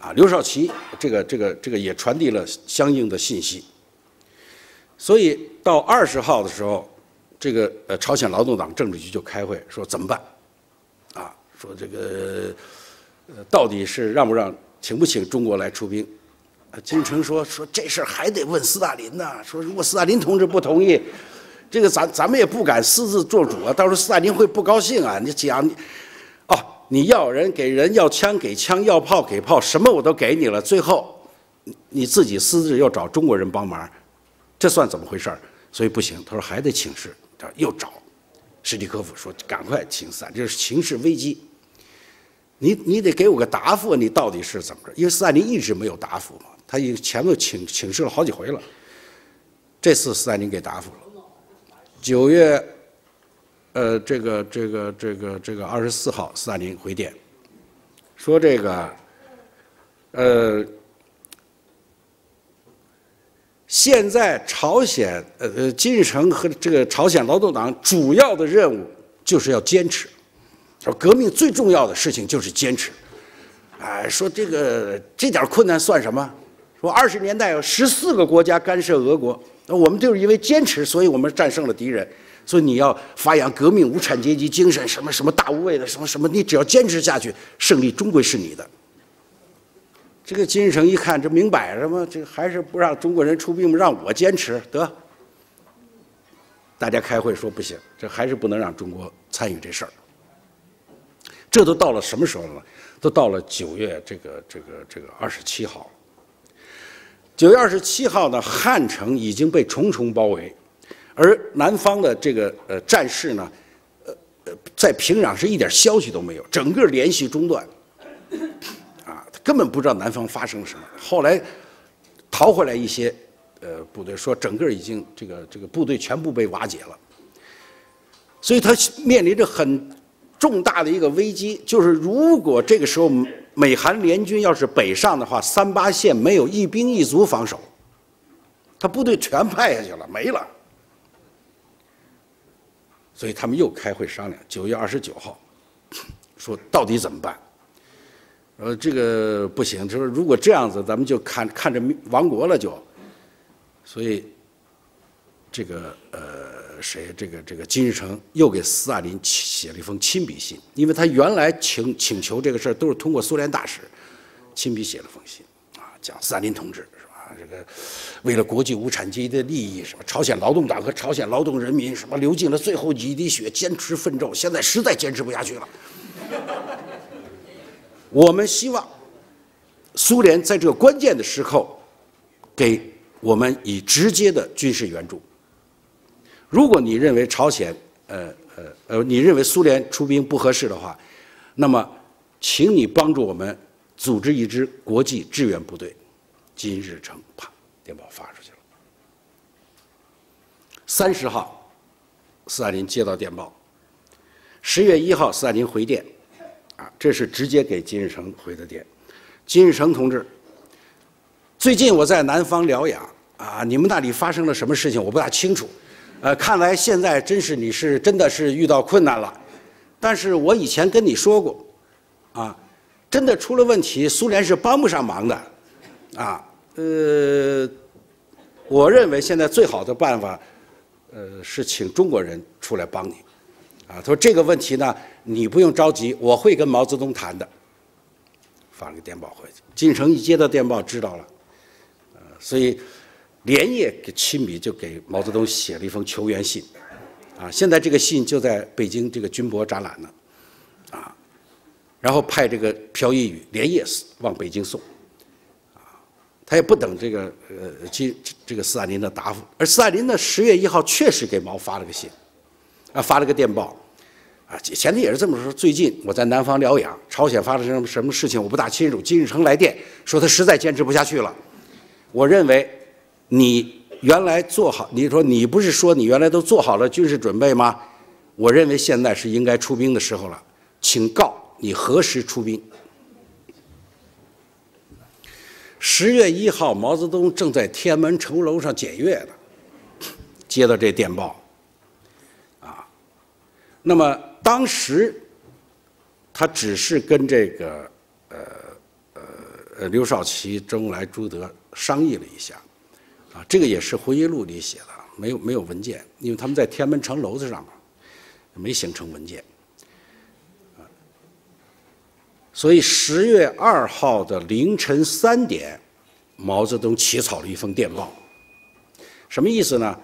啊，刘少奇这个这个这个也传递了相应的信息。所以到二十号的时候，这个呃朝鲜劳动党政治局就开会说怎么办，啊，说这个呃到底是让不让请不请中国来出兵？啊，金城说说这事儿还得问斯大林呢，说如果斯大林同志不同意，这个咱咱们也不敢私自做主啊，到时候斯大林会不高兴啊，你讲你。你要人给人，要枪给枪，要炮给炮，什么我都给你了。最后，你自己私自又找中国人帮忙，这算怎么回事儿？所以不行。他说还得请示，他又找史蒂科夫说赶快请斯，这是情势危机。你你得给我个答复，你到底是怎么着？因为斯大林一直没有答复嘛，他已前面请请示了好几回了。这次斯大林给答复了，九月。呃，这个这个这个这个二十四号，斯大林回电，说这个，呃，现在朝鲜呃呃金日成和这个朝鲜劳动党主要的任务就是要坚持，说革命最重要的事情就是坚持，哎，说这个这点困难算什么？说二十年代有十四个国家干涉俄国，那我们就是因为坚持，所以我们战胜了敌人。所以你要发扬革命无产阶级精神，什么什么大无畏的什么什么，你只要坚持下去，胜利终归是你的。这个金日成一看，这明摆着嘛，这还是不让中国人出兵嘛，让我坚持得。大家开会说不行，这还是不能让中国参与这事儿。这都到了什么时候了？都到了九月这个这个这个二十七号。九月二十七号呢，汉城已经被重重包围。而南方的这个呃战事呢，呃呃，在平壤是一点消息都没有，整个联系中断，啊，他根本不知道南方发生了什么。后来逃回来一些呃部队说，整个已经这个这个部队全部被瓦解了。所以他面临着很重大的一个危机，就是如果这个时候美韩联军要是北上的话，三八线没有一兵一卒防守，他部队全派下去了，没了。所以他们又开会商量，九月二十九号，说到底怎么办？呃，这个不行，就是如果这样子，咱们就看看着亡国了就。所以，这个呃，谁？这个这个金日成又给斯大林写了一封亲笔信，因为他原来请请求这个事儿都是通过苏联大使亲笔写了封信，啊，讲斯大林同志是吧。这个为了国际无产阶级的利益，什么朝鲜劳动党和朝鲜劳动人民，什么流尽了最后一滴血，坚持奋斗，现在实在坚持不下去了。我们希望苏联在这个关键的时刻，给我们以直接的军事援助，如果你认为朝鲜，呃呃呃，你认为苏联出兵不合适的话，那么，请你帮助我们组织一支国际支援部队。金日成，啪，电报发出去了。三十号，斯大林接到电报。十月一号，斯大林回电，啊，这是直接给金日成回的电。金日成同志，最近我在南方疗养，啊，你们那里发生了什么事情，我不大清楚。呃，看来现在真是你是真的是遇到困难了，但是我以前跟你说过，啊，真的出了问题，苏联是帮不上忙的，啊，呃，我认为现在最好的办法，呃，是请中国人出来帮你，啊，他说这个问题呢，你不用着急，我会跟毛泽东谈的，发了个电报回去，金城一接到电报知道了，呃，所以。连夜给亲笔就给毛泽东写了一封求援信，啊，现在这个信就在北京这个军博展览呢，啊，然后派这个朴一宇连夜往北京送，啊，他也不等这个呃金这个斯大林的答复，而斯大林呢十月一号确实给毛发了个信，啊，发了个电报，啊，前头也是这么说，最近我在南方疗养，朝鲜发生什么什么事情我不大清楚，金日成来电说他实在坚持不下去了，我认为。你原来做好，你说你不是说你原来都做好了军事准备吗？我认为现在是应该出兵的时候了，请告你何时出兵？十月一号，毛泽东正在天安门城楼上检阅呢，接到这电报，啊，那么当时他只是跟这个呃呃呃刘少奇、周恩来、朱德商议了一下。啊，这个也是回忆录里写的，没有没有文件，因为他们在天安门城楼子上，没形成文件。所以十月二号的凌晨三点，毛泽东起草了一封电报，什么意思呢？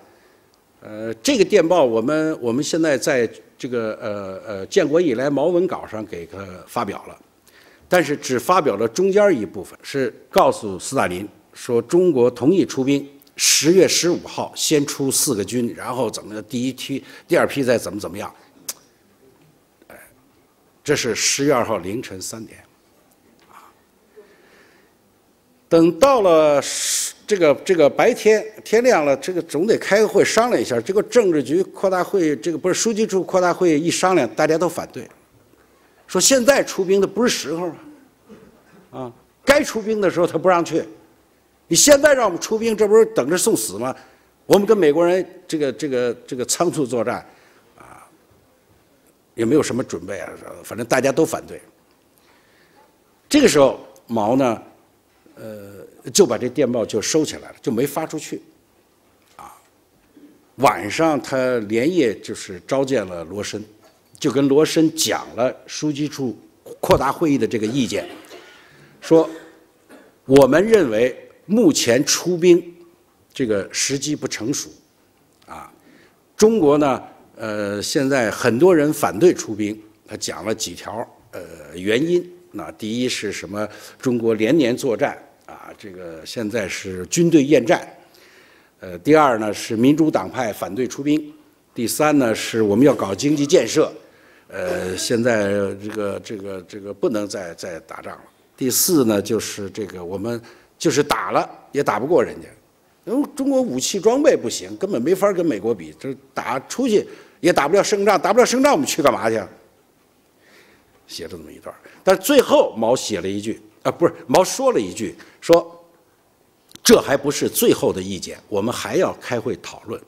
呃，这个电报我们我们现在在这个呃呃建国以来毛文稿上给他发表了，但是只发表了中间一部分，是告诉斯大林说中国同意出兵。十月十五号，先出四个军，然后怎么第一批、第二批再怎么怎么样？哎，这是十月二号凌晨三点，啊，等到了这个这个白天天亮了，这个总得开个会商量一下。这个政治局扩大会，这个不是书记处扩大会一商量，大家都反对，说现在出兵的不是时候啊，啊，该出兵的时候他不让去。你现在让我们出兵，这不是等着送死吗？我们跟美国人这个这个这个仓促作战，啊，也没有什么准备啊，反正大家都反对。这个时候，毛呢，呃，就把这电报就收起来了，就没发出去。啊，晚上他连夜就是召见了罗申，就跟罗申讲了书记处扩大会议的这个意见，说我们认为。目前出兵这个时机不成熟，啊，中国呢，呃，现在很多人反对出兵，他讲了几条呃原因。那第一是什么？中国连年作战啊，这个现在是军队厌战。呃，第二呢是民主党派反对出兵。第三呢是我们要搞经济建设。呃，现在这个这个这个不能再再打仗了。第四呢就是这个我们。就是打了也打不过人家，因为中国武器装备不行，根本没法跟美国比。这打出去也打不了胜仗，打不了胜仗，我们去干嘛去？写了这么一段，但是最后毛写了一句啊，不是毛说了一句，说这还不是最后的意见，我们还要开会讨论。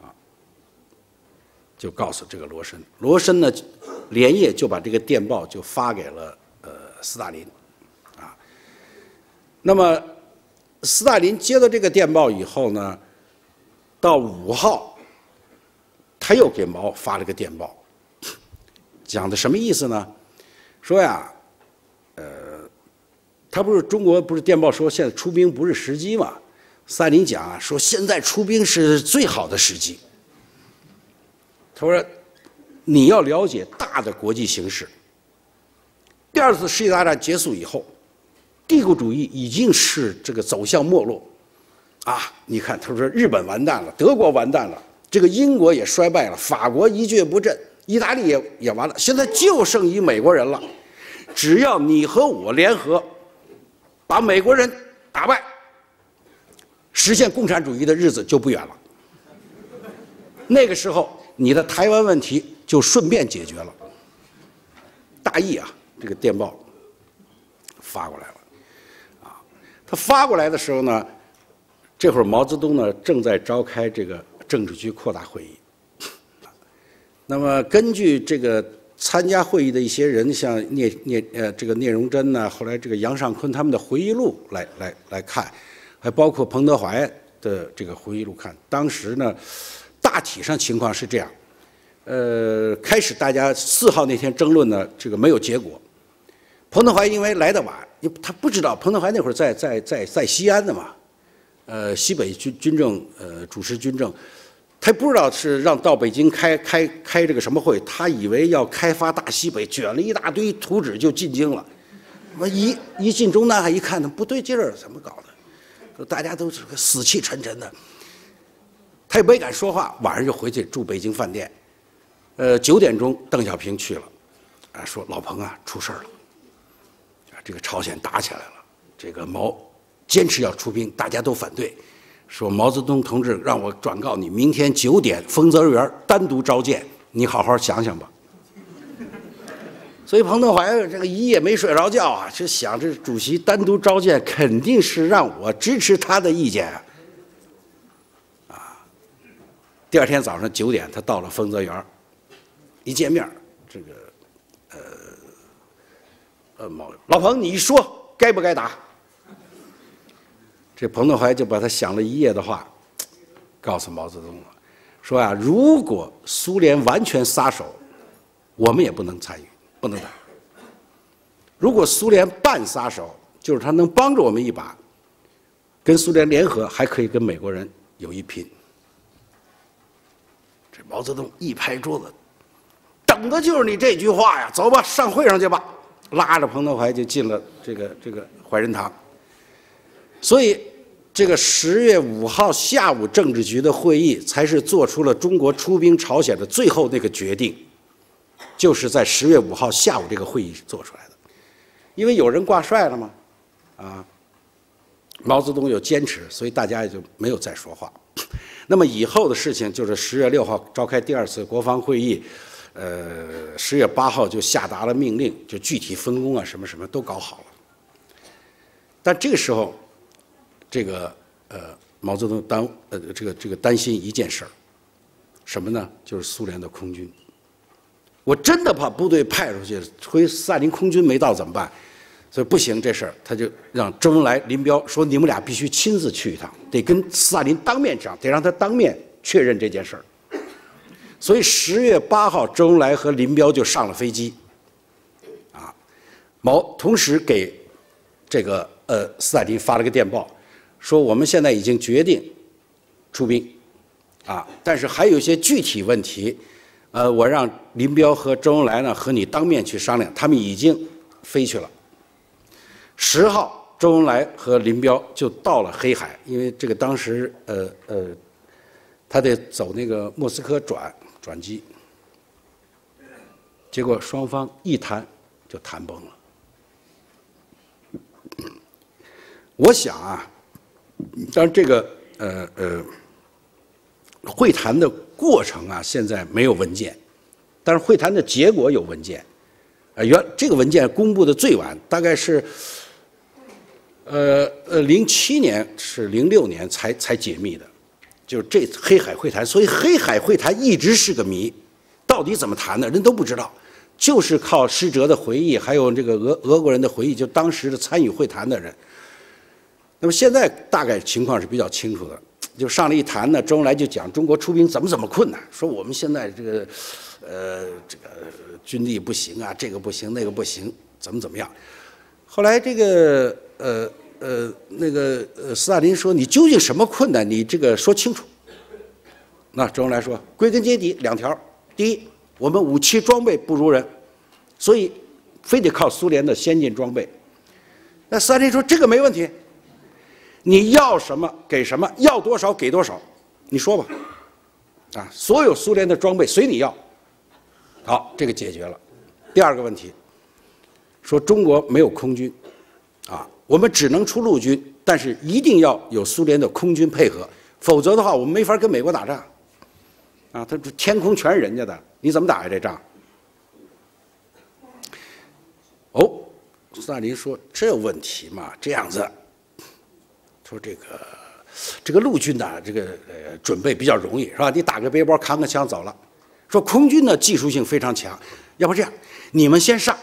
啊，就告诉这个罗申，罗申呢连夜就把这个电报就发给了呃斯大林。那么，斯大林接到这个电报以后呢，到五号，他又给毛发了个电报，讲的什么意思呢？说呀，呃，他不是中国不是电报说现在出兵不是时机嘛？斯大林讲啊，说现在出兵是最好的时机。他说，你要了解大的国际形势。第二次世界大战结束以后。帝国主义已经是这个走向没落，啊！你看，他说日本完蛋了，德国完蛋了，这个英国也衰败了，法国一蹶不振，意大利也也完了，现在就剩一美国人了。只要你和我联合，把美国人打败，实现共产主义的日子就不远了。那个时候，你的台湾问题就顺便解决了。大意啊，这个电报发过来了，他发过来的时候呢，这会儿毛泽东呢正在召开这个。政治局扩大会议。那么，根据这个参加会议的一些人，像聂聂呃这个聂荣臻呢，后来这个杨尚昆他们的回忆录来来来看，还包括彭德怀的这个回忆录看，当时呢，大体上情况是这样。呃，开始大家四号那天争论呢，这个没有结果。彭德怀因为来的晚，他不知道彭德怀那会儿在在在在西安的嘛。呃，西北军军政，呃，主持军政，他不知道是让到北京开开开这个什么会，他以为要开发大西北，卷了一大堆图纸就进京了。我一一进中南海一看，他不对劲儿，怎么搞的？大家都是死气沉沉的，他也没敢说话。晚上就回去住北京饭店。呃，九点钟，邓小平去了，啊，说老彭啊，出事儿了，这个朝鲜打起来了，这个毛。坚持要出兵，大家都反对，说毛泽东同志让我转告你，明天九点丰泽园单独召见，你好好想想吧。所以彭德怀这个一夜没睡着觉啊，就想着主席单独召见，肯定是让我支持他的意见啊。啊，第二天早上九点，他到了丰泽园一见面，这个老彭，你说该不该打？这彭德怀就把他想了一夜的话，告诉毛泽东了，说啊，如果苏联完全撒手，我们也不能参与，不能打；如果苏联半撒手，就是他能帮着我们一把，跟苏联联合，还可以跟美国人有一拼。这毛泽东一拍桌子，等的就是你这句话呀！走吧，上会上去吧，拉着彭德怀就进了这个这个怀仁堂。所以，这个十月五号下午政治局的会议，才是做出了中国出兵朝鲜的最后那个决定，就是在十月五号下午这个会议做出来的。因为有人挂帅了嘛，啊，毛泽东有坚持，所以大家也就没有再说话。那么以后的事情就是十月六号召开第二次国防会议，呃，十月八号就下达了命令，就具体分工啊什么什么都搞好了。但这个时候。这个呃，毛泽东担呃这个这个担心一件事儿，什么呢？就是苏联的空军。我真的把部队派出去，回斯大林空军没到怎么办？所以不行，这事儿他就让周恩来、林彪说：“你们俩必须亲自去一趟，得跟斯大林当面讲，得让他当面确认这件事儿。”所以十月八号，周恩来和林彪就上了飞机，啊，毛同时给这个呃斯大林发了个电报。说我们现在已经决定出兵，啊，但是还有一些具体问题，呃，我让林彪和周恩来呢和你当面去商量，他们已经飞去了。十号，周恩来和林彪就到了黑海，因为这个当时呃呃，他得走那个莫斯科转转机，结果双方一谈就谈崩了。我想啊。当然，这个呃呃会谈的过程啊，现在没有文件，但是会谈的结果有文件。啊，原这个文件公布的最晚，大概是呃呃零七年是零六年才才解密的，就是这黑海会谈。所以黑海会谈一直是个谜，到底怎么谈的，人都不知道。就是靠施哲的回忆，还有这个俄俄国人的回忆，就当时的参与会谈的人。那么现在大概情况是比较清楚的，就上来一谈呢，周恩来就讲中国出兵怎么怎么困难，说我们现在这个，呃，这个军力不行啊，这个不行，那个不行，怎么怎么样。后来这个呃呃那个呃斯大林说你究竟什么困难？你这个说清楚。那周恩来说归根结底两条：第一，我们武器装备不如人，所以非得靠苏联的先进装备。那斯大林说这个没问题。你要什么给什么，要多少给多少，你说吧。啊，所有苏联的装备随你要。好，这个解决了。第二个问题，说中国没有空军，啊，我们只能出陆军，但是一定要有苏联的空军配合，否则的话，我们没法跟美国打仗。啊，他这天空全是人家的，你怎么打呀这仗？哦，斯大林说这问题嘛，这样子，说这个这个陆军呢，这个呃准备比较容易是吧？你打个背包，扛个枪走了。说空军呢技术性非常强，要不这样，你们先上，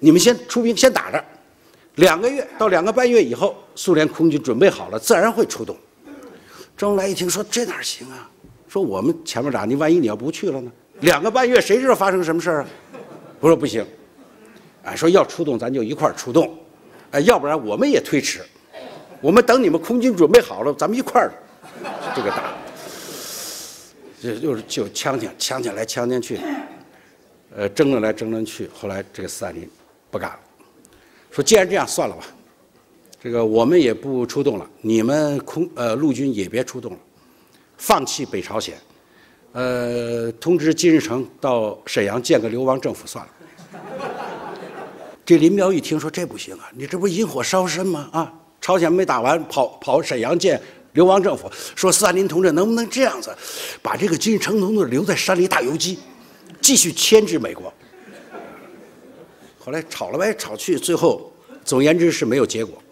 你们先出兵，先打着，两个月到两个半月以后，苏联空军准备好了，自然会出动。周恩来一听说这哪行啊？说我们前面打，你万一你要不去了呢？两个半月谁知道发生什么事儿啊？我说不行，哎，说要出动咱就一块儿出动，哎，要不然我们也推迟，我们等你们空军准备好了，咱们一块儿这个打。就就是就呛呛呛呛来呛呛去，呃，争论来争论去，后来这个斯大林不干了，说既然这样算了吧，这个我们也不出动了，你们空呃陆军也别出动了，放弃北朝鲜，呃，通知金日成到沈阳建个流亡政府算了。这林彪一听说这不行啊，你这不引火烧身吗？啊，朝鲜没打完，跑跑沈阳建。流亡政府说：“斯大林同志，能不能这样子，把这个金日成同志留在山里打游击，继续牵制美国？”后来吵了来吵去，最后总言之是没有结果。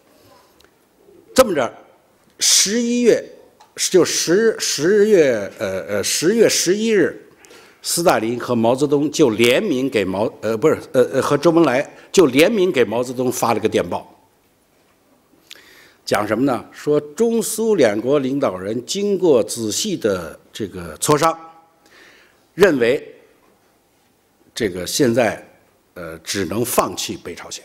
这么着，十一月就十十月呃呃十月十一日，斯大林和毛泽东就联名给毛呃不是呃呃和周恩来就联名给毛泽东发了个电报。讲什么呢？说中苏两国领导人经过仔细的这个磋商，认为这个现在呃只能放弃北朝鲜。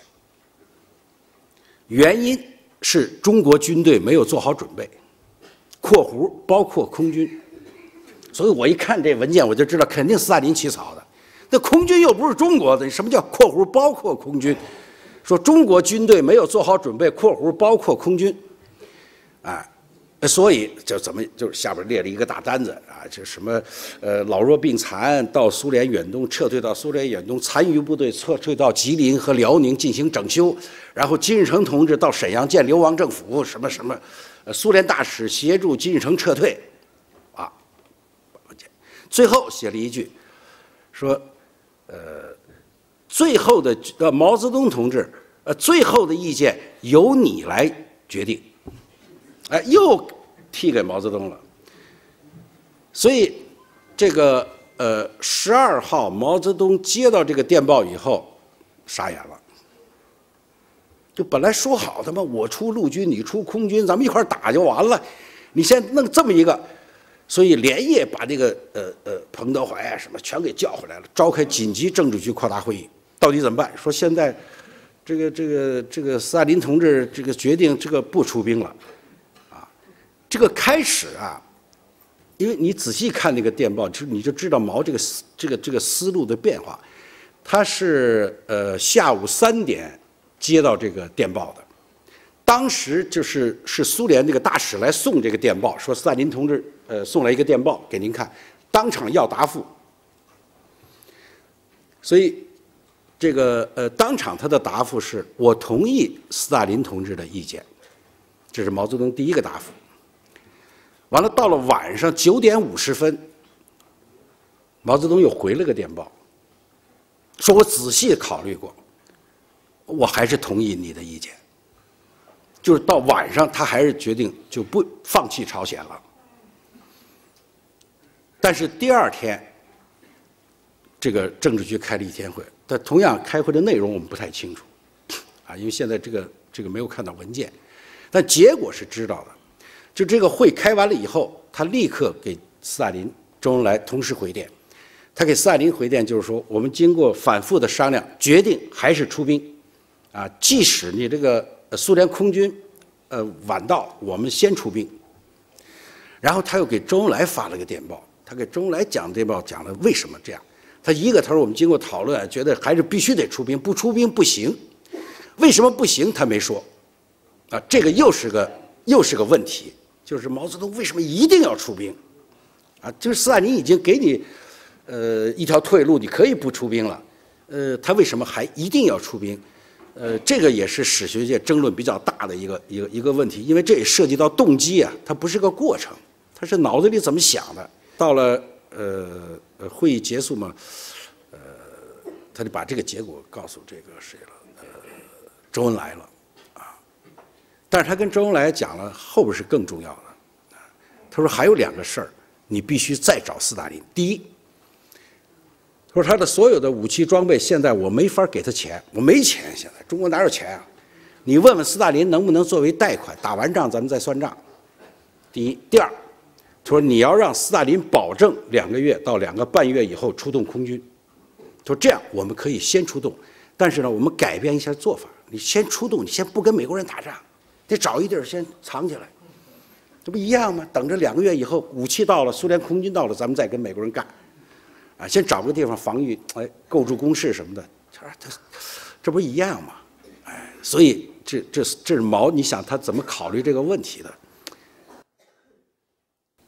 原因是中国军队没有做好准备（括弧包括空军）。所以我一看这文件，我就知道肯定斯大林起草的。那空军又不是中国的，什么叫括弧包括空军？说中国军队没有做好准备（括弧包括空军），啊，所以就怎么就是下边列了一个大单子啊，就什么呃老弱病残到苏联远东撤退到苏联远东，残余部队撤退到吉林和辽宁进行整修，然后金日成同志到沈阳建流亡政府，什么什么，呃苏联大使协助金日成撤退，啊，最后写了一句，说呃。最后的呃，毛泽东同志，呃，最后的意见由你来决定，哎，又替给毛泽东了。所以，这个呃，十二号毛泽东接到这个电报以后，傻眼了。就本来说好的嘛，我出陆军，你出空军，咱们一块打就完了。你现在弄这么一个，所以连夜把这个呃呃彭德怀啊什么全给叫回来了，召开紧急政治局扩大会议。到底怎么办？说现在，这个这个这个斯大林同志这个决定这个不出兵了，这个开始啊，因为你仔细看那个电报，就你就知道毛这个思这个这个思路的变化。他是呃下午三点接到这个电报的，当时就是是苏联那个大使来送这个电报，说斯大林同志呃送来一个电报给您看，当场要答复，所以。这个呃，当场他的答复是我同意斯大林同志的意见，这是毛泽东第一个答复。完了，到了晚上九点五十分，毛泽东又回了个电报，说我仔细考虑过，我还是同意你的意见。就是到晚上，他还是决定就不放弃朝鲜了。但是第二天，这个政治局开了一天会。但同样，开会的内容我们不太清楚，啊，因为现在这个这个没有看到文件，但结果是知道的。就这个会开完了以后，他立刻给斯大林、周恩来同时回电。他给斯大林回电就是说，我们经过反复的商量，决定还是出兵，啊，即使你这个苏联空军，呃，晚到，我们先出兵。然后他又给周恩来发了个电报，他给周恩来讲电报，讲了为什么这样。他一个头我们经过讨论，觉得还是必须得出兵，不出兵不行。为什么不行？他没说。啊，这个又是个又是个问题，就是毛泽东为什么一定要出兵？啊，就是斯大林已经给你呃一条退路，你可以不出兵了，呃，他为什么还一定要出兵？呃，这个也是史学界争论比较大的一个一个一个问题，因为这也涉及到动机啊，它不是个过程，它是脑子里怎么想的。到了呃会议结束嘛，呃，他就把这个结果告诉这个谁了？呃，周恩来了。但是他跟周恩来讲了，后边是更重要的。他说还有两个事儿，你必须再找斯大林。第一。他说他的所有的武器装备，现在我没法给他钱，我没钱。现在中国哪有钱啊？你问问斯大林能不能作为贷款，打完仗咱们再算账。第一，第二，他说你要让斯大林保证两个月到两个半月以后出动空军。他说这样我们可以先出动，但是呢，我们改变一下做法，你先出动，你先不跟美国人打仗，得找一地儿先藏起来，这不一样吗？等着两个月以后武器到了，苏联空军到了，咱们再跟美国人干。啊，先找个地方防御，哎，构筑工事什么的，他说他，这不一样吗？哎，所以这这这是毛，你想他怎么考虑这个问题的？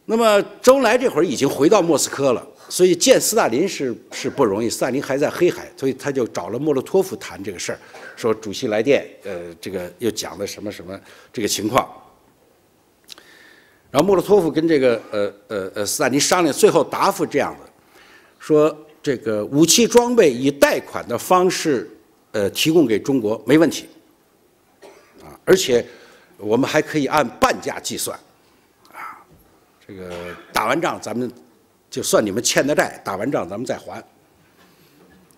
那么周恩来这会儿已经回到莫斯科了，所以见斯大林是是不容易，斯大林还在黑海，所以他就找了莫洛托夫谈这个事儿，说主席来电，呃，这个又讲的什么什么这个情况。然后莫洛托夫跟这个呃呃呃斯大林商量，最后答复这样的。说这个武器装备以贷款的方式，呃，提供给中国没问题，啊，而且我们还可以按半价计算，啊，这个打完仗咱们就算你们欠的债，打完仗咱们再还。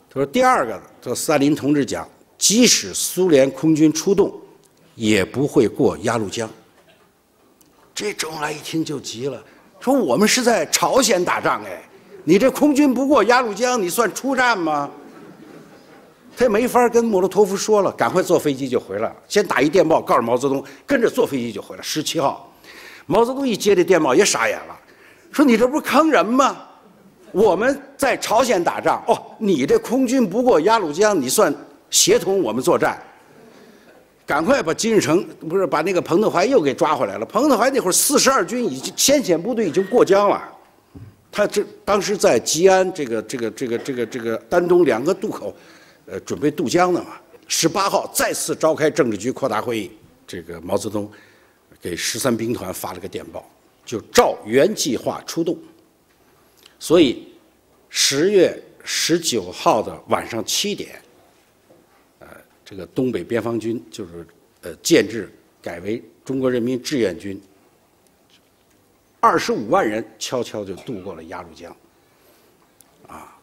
他说第二个，这斯大林同志讲，即使苏联空军出动，也不会过鸭绿江。这周恩来一听就急了，说我们是在朝鲜打仗，哎。你这空军不过鸭绿江，你算出战吗？他也没法跟莫洛托夫说了，赶快坐飞机就回来了。先打一电报告诉毛泽东，跟着坐飞机就回来。十七号，毛泽东一接这电报也傻眼了，说你这不是坑人吗？我们在朝鲜打仗，哦，你这空军不过鸭绿江，你算协同我们作战？赶快把金日成不是把那个彭德怀又给抓回来了。彭德怀那会儿四十二军已经先遣部队已经过江了。他这当时在吉安这个这个这个这个这个丹东两个渡口，呃，准备渡江呢嘛。十八号再次召开政治局扩大会议，这个毛泽东给十三兵团发了个电报，就照原计划出动。所以十月十九号的晚上七点，呃，这个东北边防军就是呃建制改为中国人民志愿军。二十五万人悄悄就渡过了鸭绿江，啊，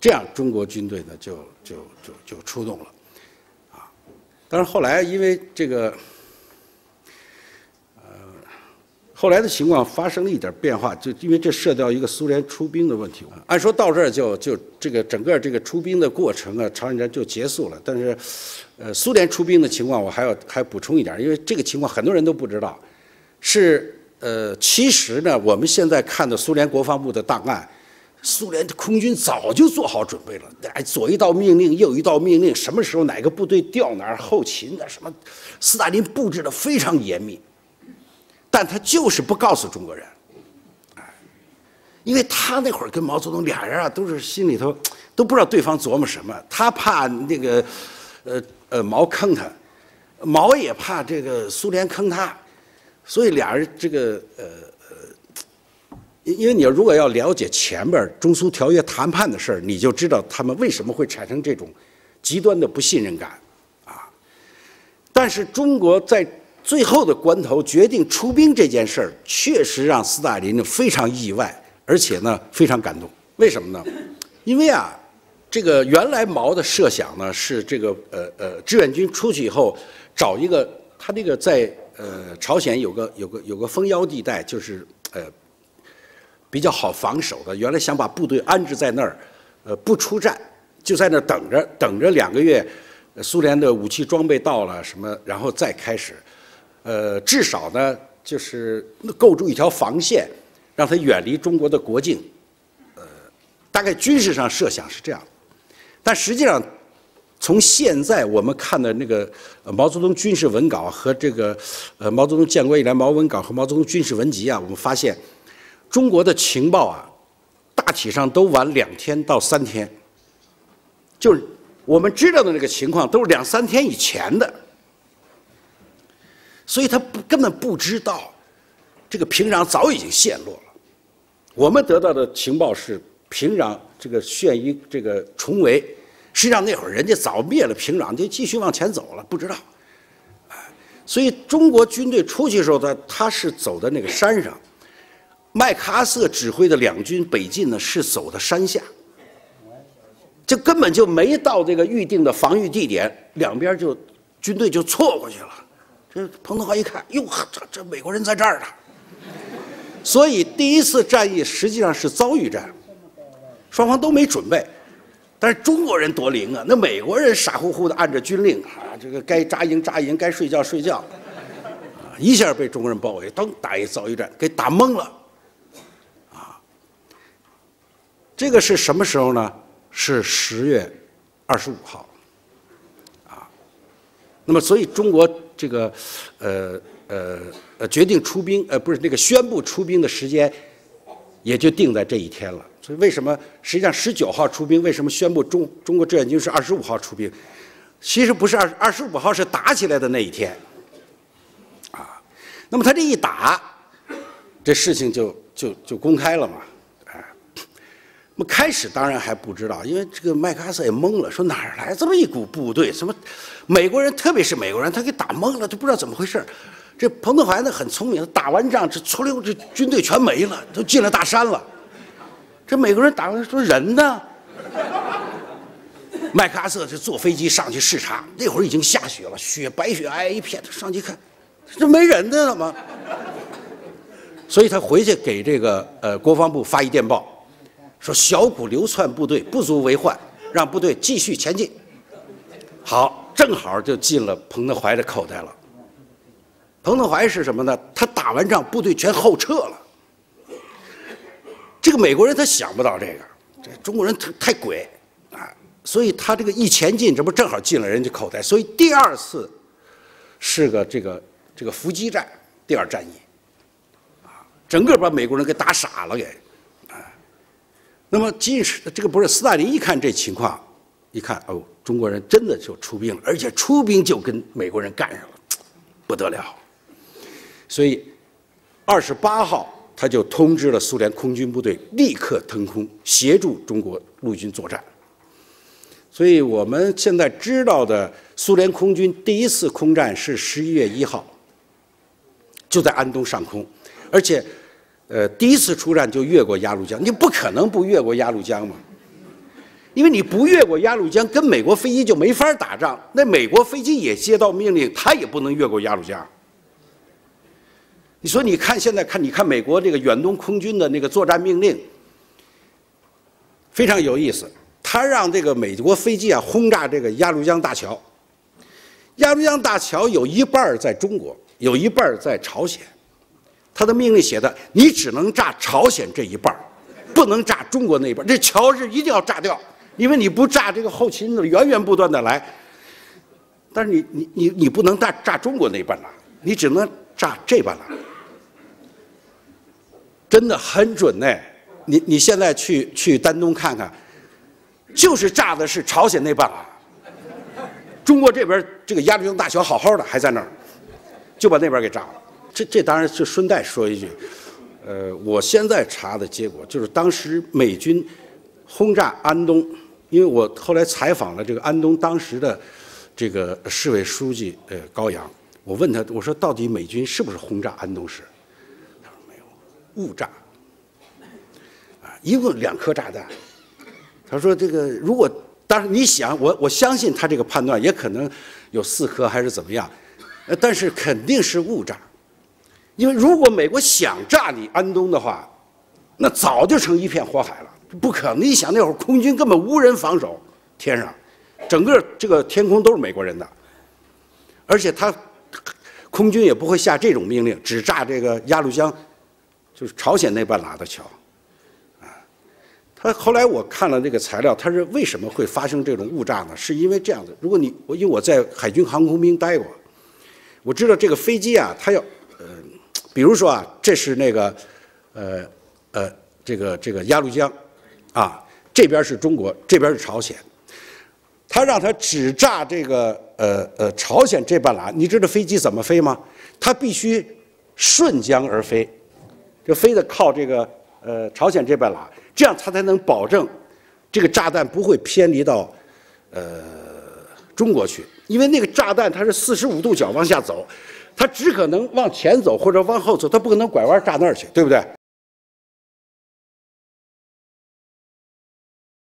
这样中国军队呢就就就就出动了，啊，但是后来因为这个，呃，后来的情况发生了一点变化，就因为这涉及到一个苏联出兵的问题。按说到这儿就就这个整个这个出兵的过程啊，朝鲜战就结束了。但是，呃，苏联出兵的情况我还要还补充一点，因为这个情况很多人都不知道，是。呃，其实呢，我们现在看的苏联国防部的档案，苏联的空军早就做好准备了。哎，左一道命令，右一道命令，什么时候哪个部队调哪儿，后勤的什么，斯大林布置的非常严密。但他就是不告诉中国人，哎，因为他那会儿跟毛泽东俩人啊，都是心里头都不知道对方琢磨什么。他怕那个，呃呃，毛坑他，毛也怕这个苏联坑他。所以俩人这个呃呃，因为你要如果要了解前边中苏条约谈判的事儿，你就知道他们为什么会产生这种极端的不信任感啊。但是中国在最后的关头决定出兵这件事儿，确实让斯大林非常意外，而且呢非常感动。为什么呢？因为啊，这个原来毛的设想呢是这个呃呃志愿军出去以后找一个他这个在。呃，朝鲜有个有个有个封腰地带，就是呃比较好防守的。原来想把部队安置在那儿，呃，不出战，就在那儿等着，等着两个月，苏联的武器装备到了什么，然后再开始。呃，至少呢，就是构筑一条防线，让它远离中国的国境。呃，大概军事上设想是这样，但实际上。从现在我们看的那个毛泽东军事文稿和这个呃毛泽东建国以来毛文稿和毛泽东军事文集啊，我们发现中国的情报啊，大体上都晚两天到三天，就是我们知道的那个情况都是两三天以前的，所以他不根本不知道这个平壤早已经陷落了。我们得到的情报是平壤这个眩晕这个重围，实际上那会儿人家早灭了平壤，就继续往前走了，不知道。所以中国军队出去的时候，他他是走的那个山上，麦克阿瑟指挥的两军北进呢是走的山下，就根本就没到这个预定的防御地点，两边就军队就错过去了。这彭德怀一看，哟呵，这这美国人在这儿呢。所以第一次战役实际上是遭遇战，双方都没准备。但是中国人多灵啊！那美国人傻乎乎的按着军令啊，这个该扎营扎营，该睡觉睡觉，一下被中国人包围，噔打一遭遇战，给打懵了，啊，这个是什么时候呢？是十月二十五号，那么所以中国这个呃呃呃决定出兵呃不是那个宣布出兵的时间，也就定在这一天了。所以为什么实际上十九号出兵？为什么宣布中中国志愿军是二十五号出兵？其实不是二二十五号是打起来的那一天，啊，那么他这一打，这事情就就就公开了嘛，开始当然还不知道，因为这个麦克阿瑟也懵了，说哪儿来这么一股部队？什么美国人，特别是美国人，他给打懵了，就不知道怎么回事。这彭德怀呢很聪明，打完仗这出溜这军队全没了，都进了大山了。这美国人打完说人呢？麦克阿瑟就坐飞机上去视察，那会儿已经下雪了，雪白雪皑皑一片。他上去看，这没人呢，怎么？所以他回去给这个呃国防部发一电报，说小股流窜部队不足为患，让部队继续前进。好，正好就进了彭德怀的口袋了。彭德怀是什么呢？他打完仗，部队全后撤了。这个美国人他想不到这个，这中国人太太鬼啊！所以他这个一前进，这不正好进了人家口袋？所以第二次是个这个这个伏击战，第二战役啊，整个把美国人给打傻了给。那么即使这个不是斯大林一看这情况，一看哦，中国人真的就出兵了，而且出兵就跟美国人干上了，不得了。所以二十八号。他就通知了苏联空军部队立刻腾空协助中国陆军作战。所以我们现在知道的苏联空军第一次空战是十一月一号，就在安东上空，而且，呃，第一次出战就越过鸭绿江，你不可能不越过鸭绿江嘛，因为你不越过鸭绿江，跟美国飞机就没法打仗。那美国飞机也接到命令，他也不能越过鸭绿江。你说，你看现在看，你看美国这个远东空军的那个作战命令，非常有意思。他让这个美国飞机啊轰炸这个鸭绿江大桥。鸭绿江大桥有一半在中国，有一半在朝鲜。他的命令写的，你只能炸朝鲜这一半不能炸中国那一半这桥是一定要炸掉，因为你不炸，这个后勤的源源不断的来。但是你你你你不能炸炸中国那一半了，你只能炸这半了。真的很准呢，你你现在去去丹东看看，就是炸的是朝鲜那半啊，中国这边这个鸭绿江大桥好好的还在那儿，就把那边给炸了。这这当然是顺带说一句，呃，我现在查的结果就是当时美军轰炸安东，因为我后来采访了这个安东当时的这个市委书记呃高阳，我问他我说到底美军是不是轰炸安东市？误炸，啊，一共两颗炸弹。他说：“这个如果，当然你想，我我相信他这个判断，也可能有四颗还是怎么样，呃，但是肯定是误炸，因为如果美国想炸你安东的话，那早就成一片火海了，不可能。你想那会儿空军根本无人防守，天上，整个这个天空都是美国人的，而且他空军也不会下这种命令，只炸这个鸭绿江。”就是朝鲜那半拉的桥，啊，他后来我看了那个材料，他是为什么会发生这种误炸呢？是因为这样的，如果你我因为我在海军航空兵待过，我知道这个飞机啊，它要，比如说啊，这是那个呃呃这个这个鸭绿江，啊，这边是中国，这边是朝鲜。他让他只炸这个呃呃朝鲜这半拉，你知道飞机怎么飞吗？它必须顺江而飞，就飞得靠这个呃朝鲜这半拉，这样它才能保证这个炸弹不会偏离到呃中国去，因为那个炸弹它是四十五度角往下走，它只可能往前走或者往后走，它不可能拐弯炸那儿去，对不对？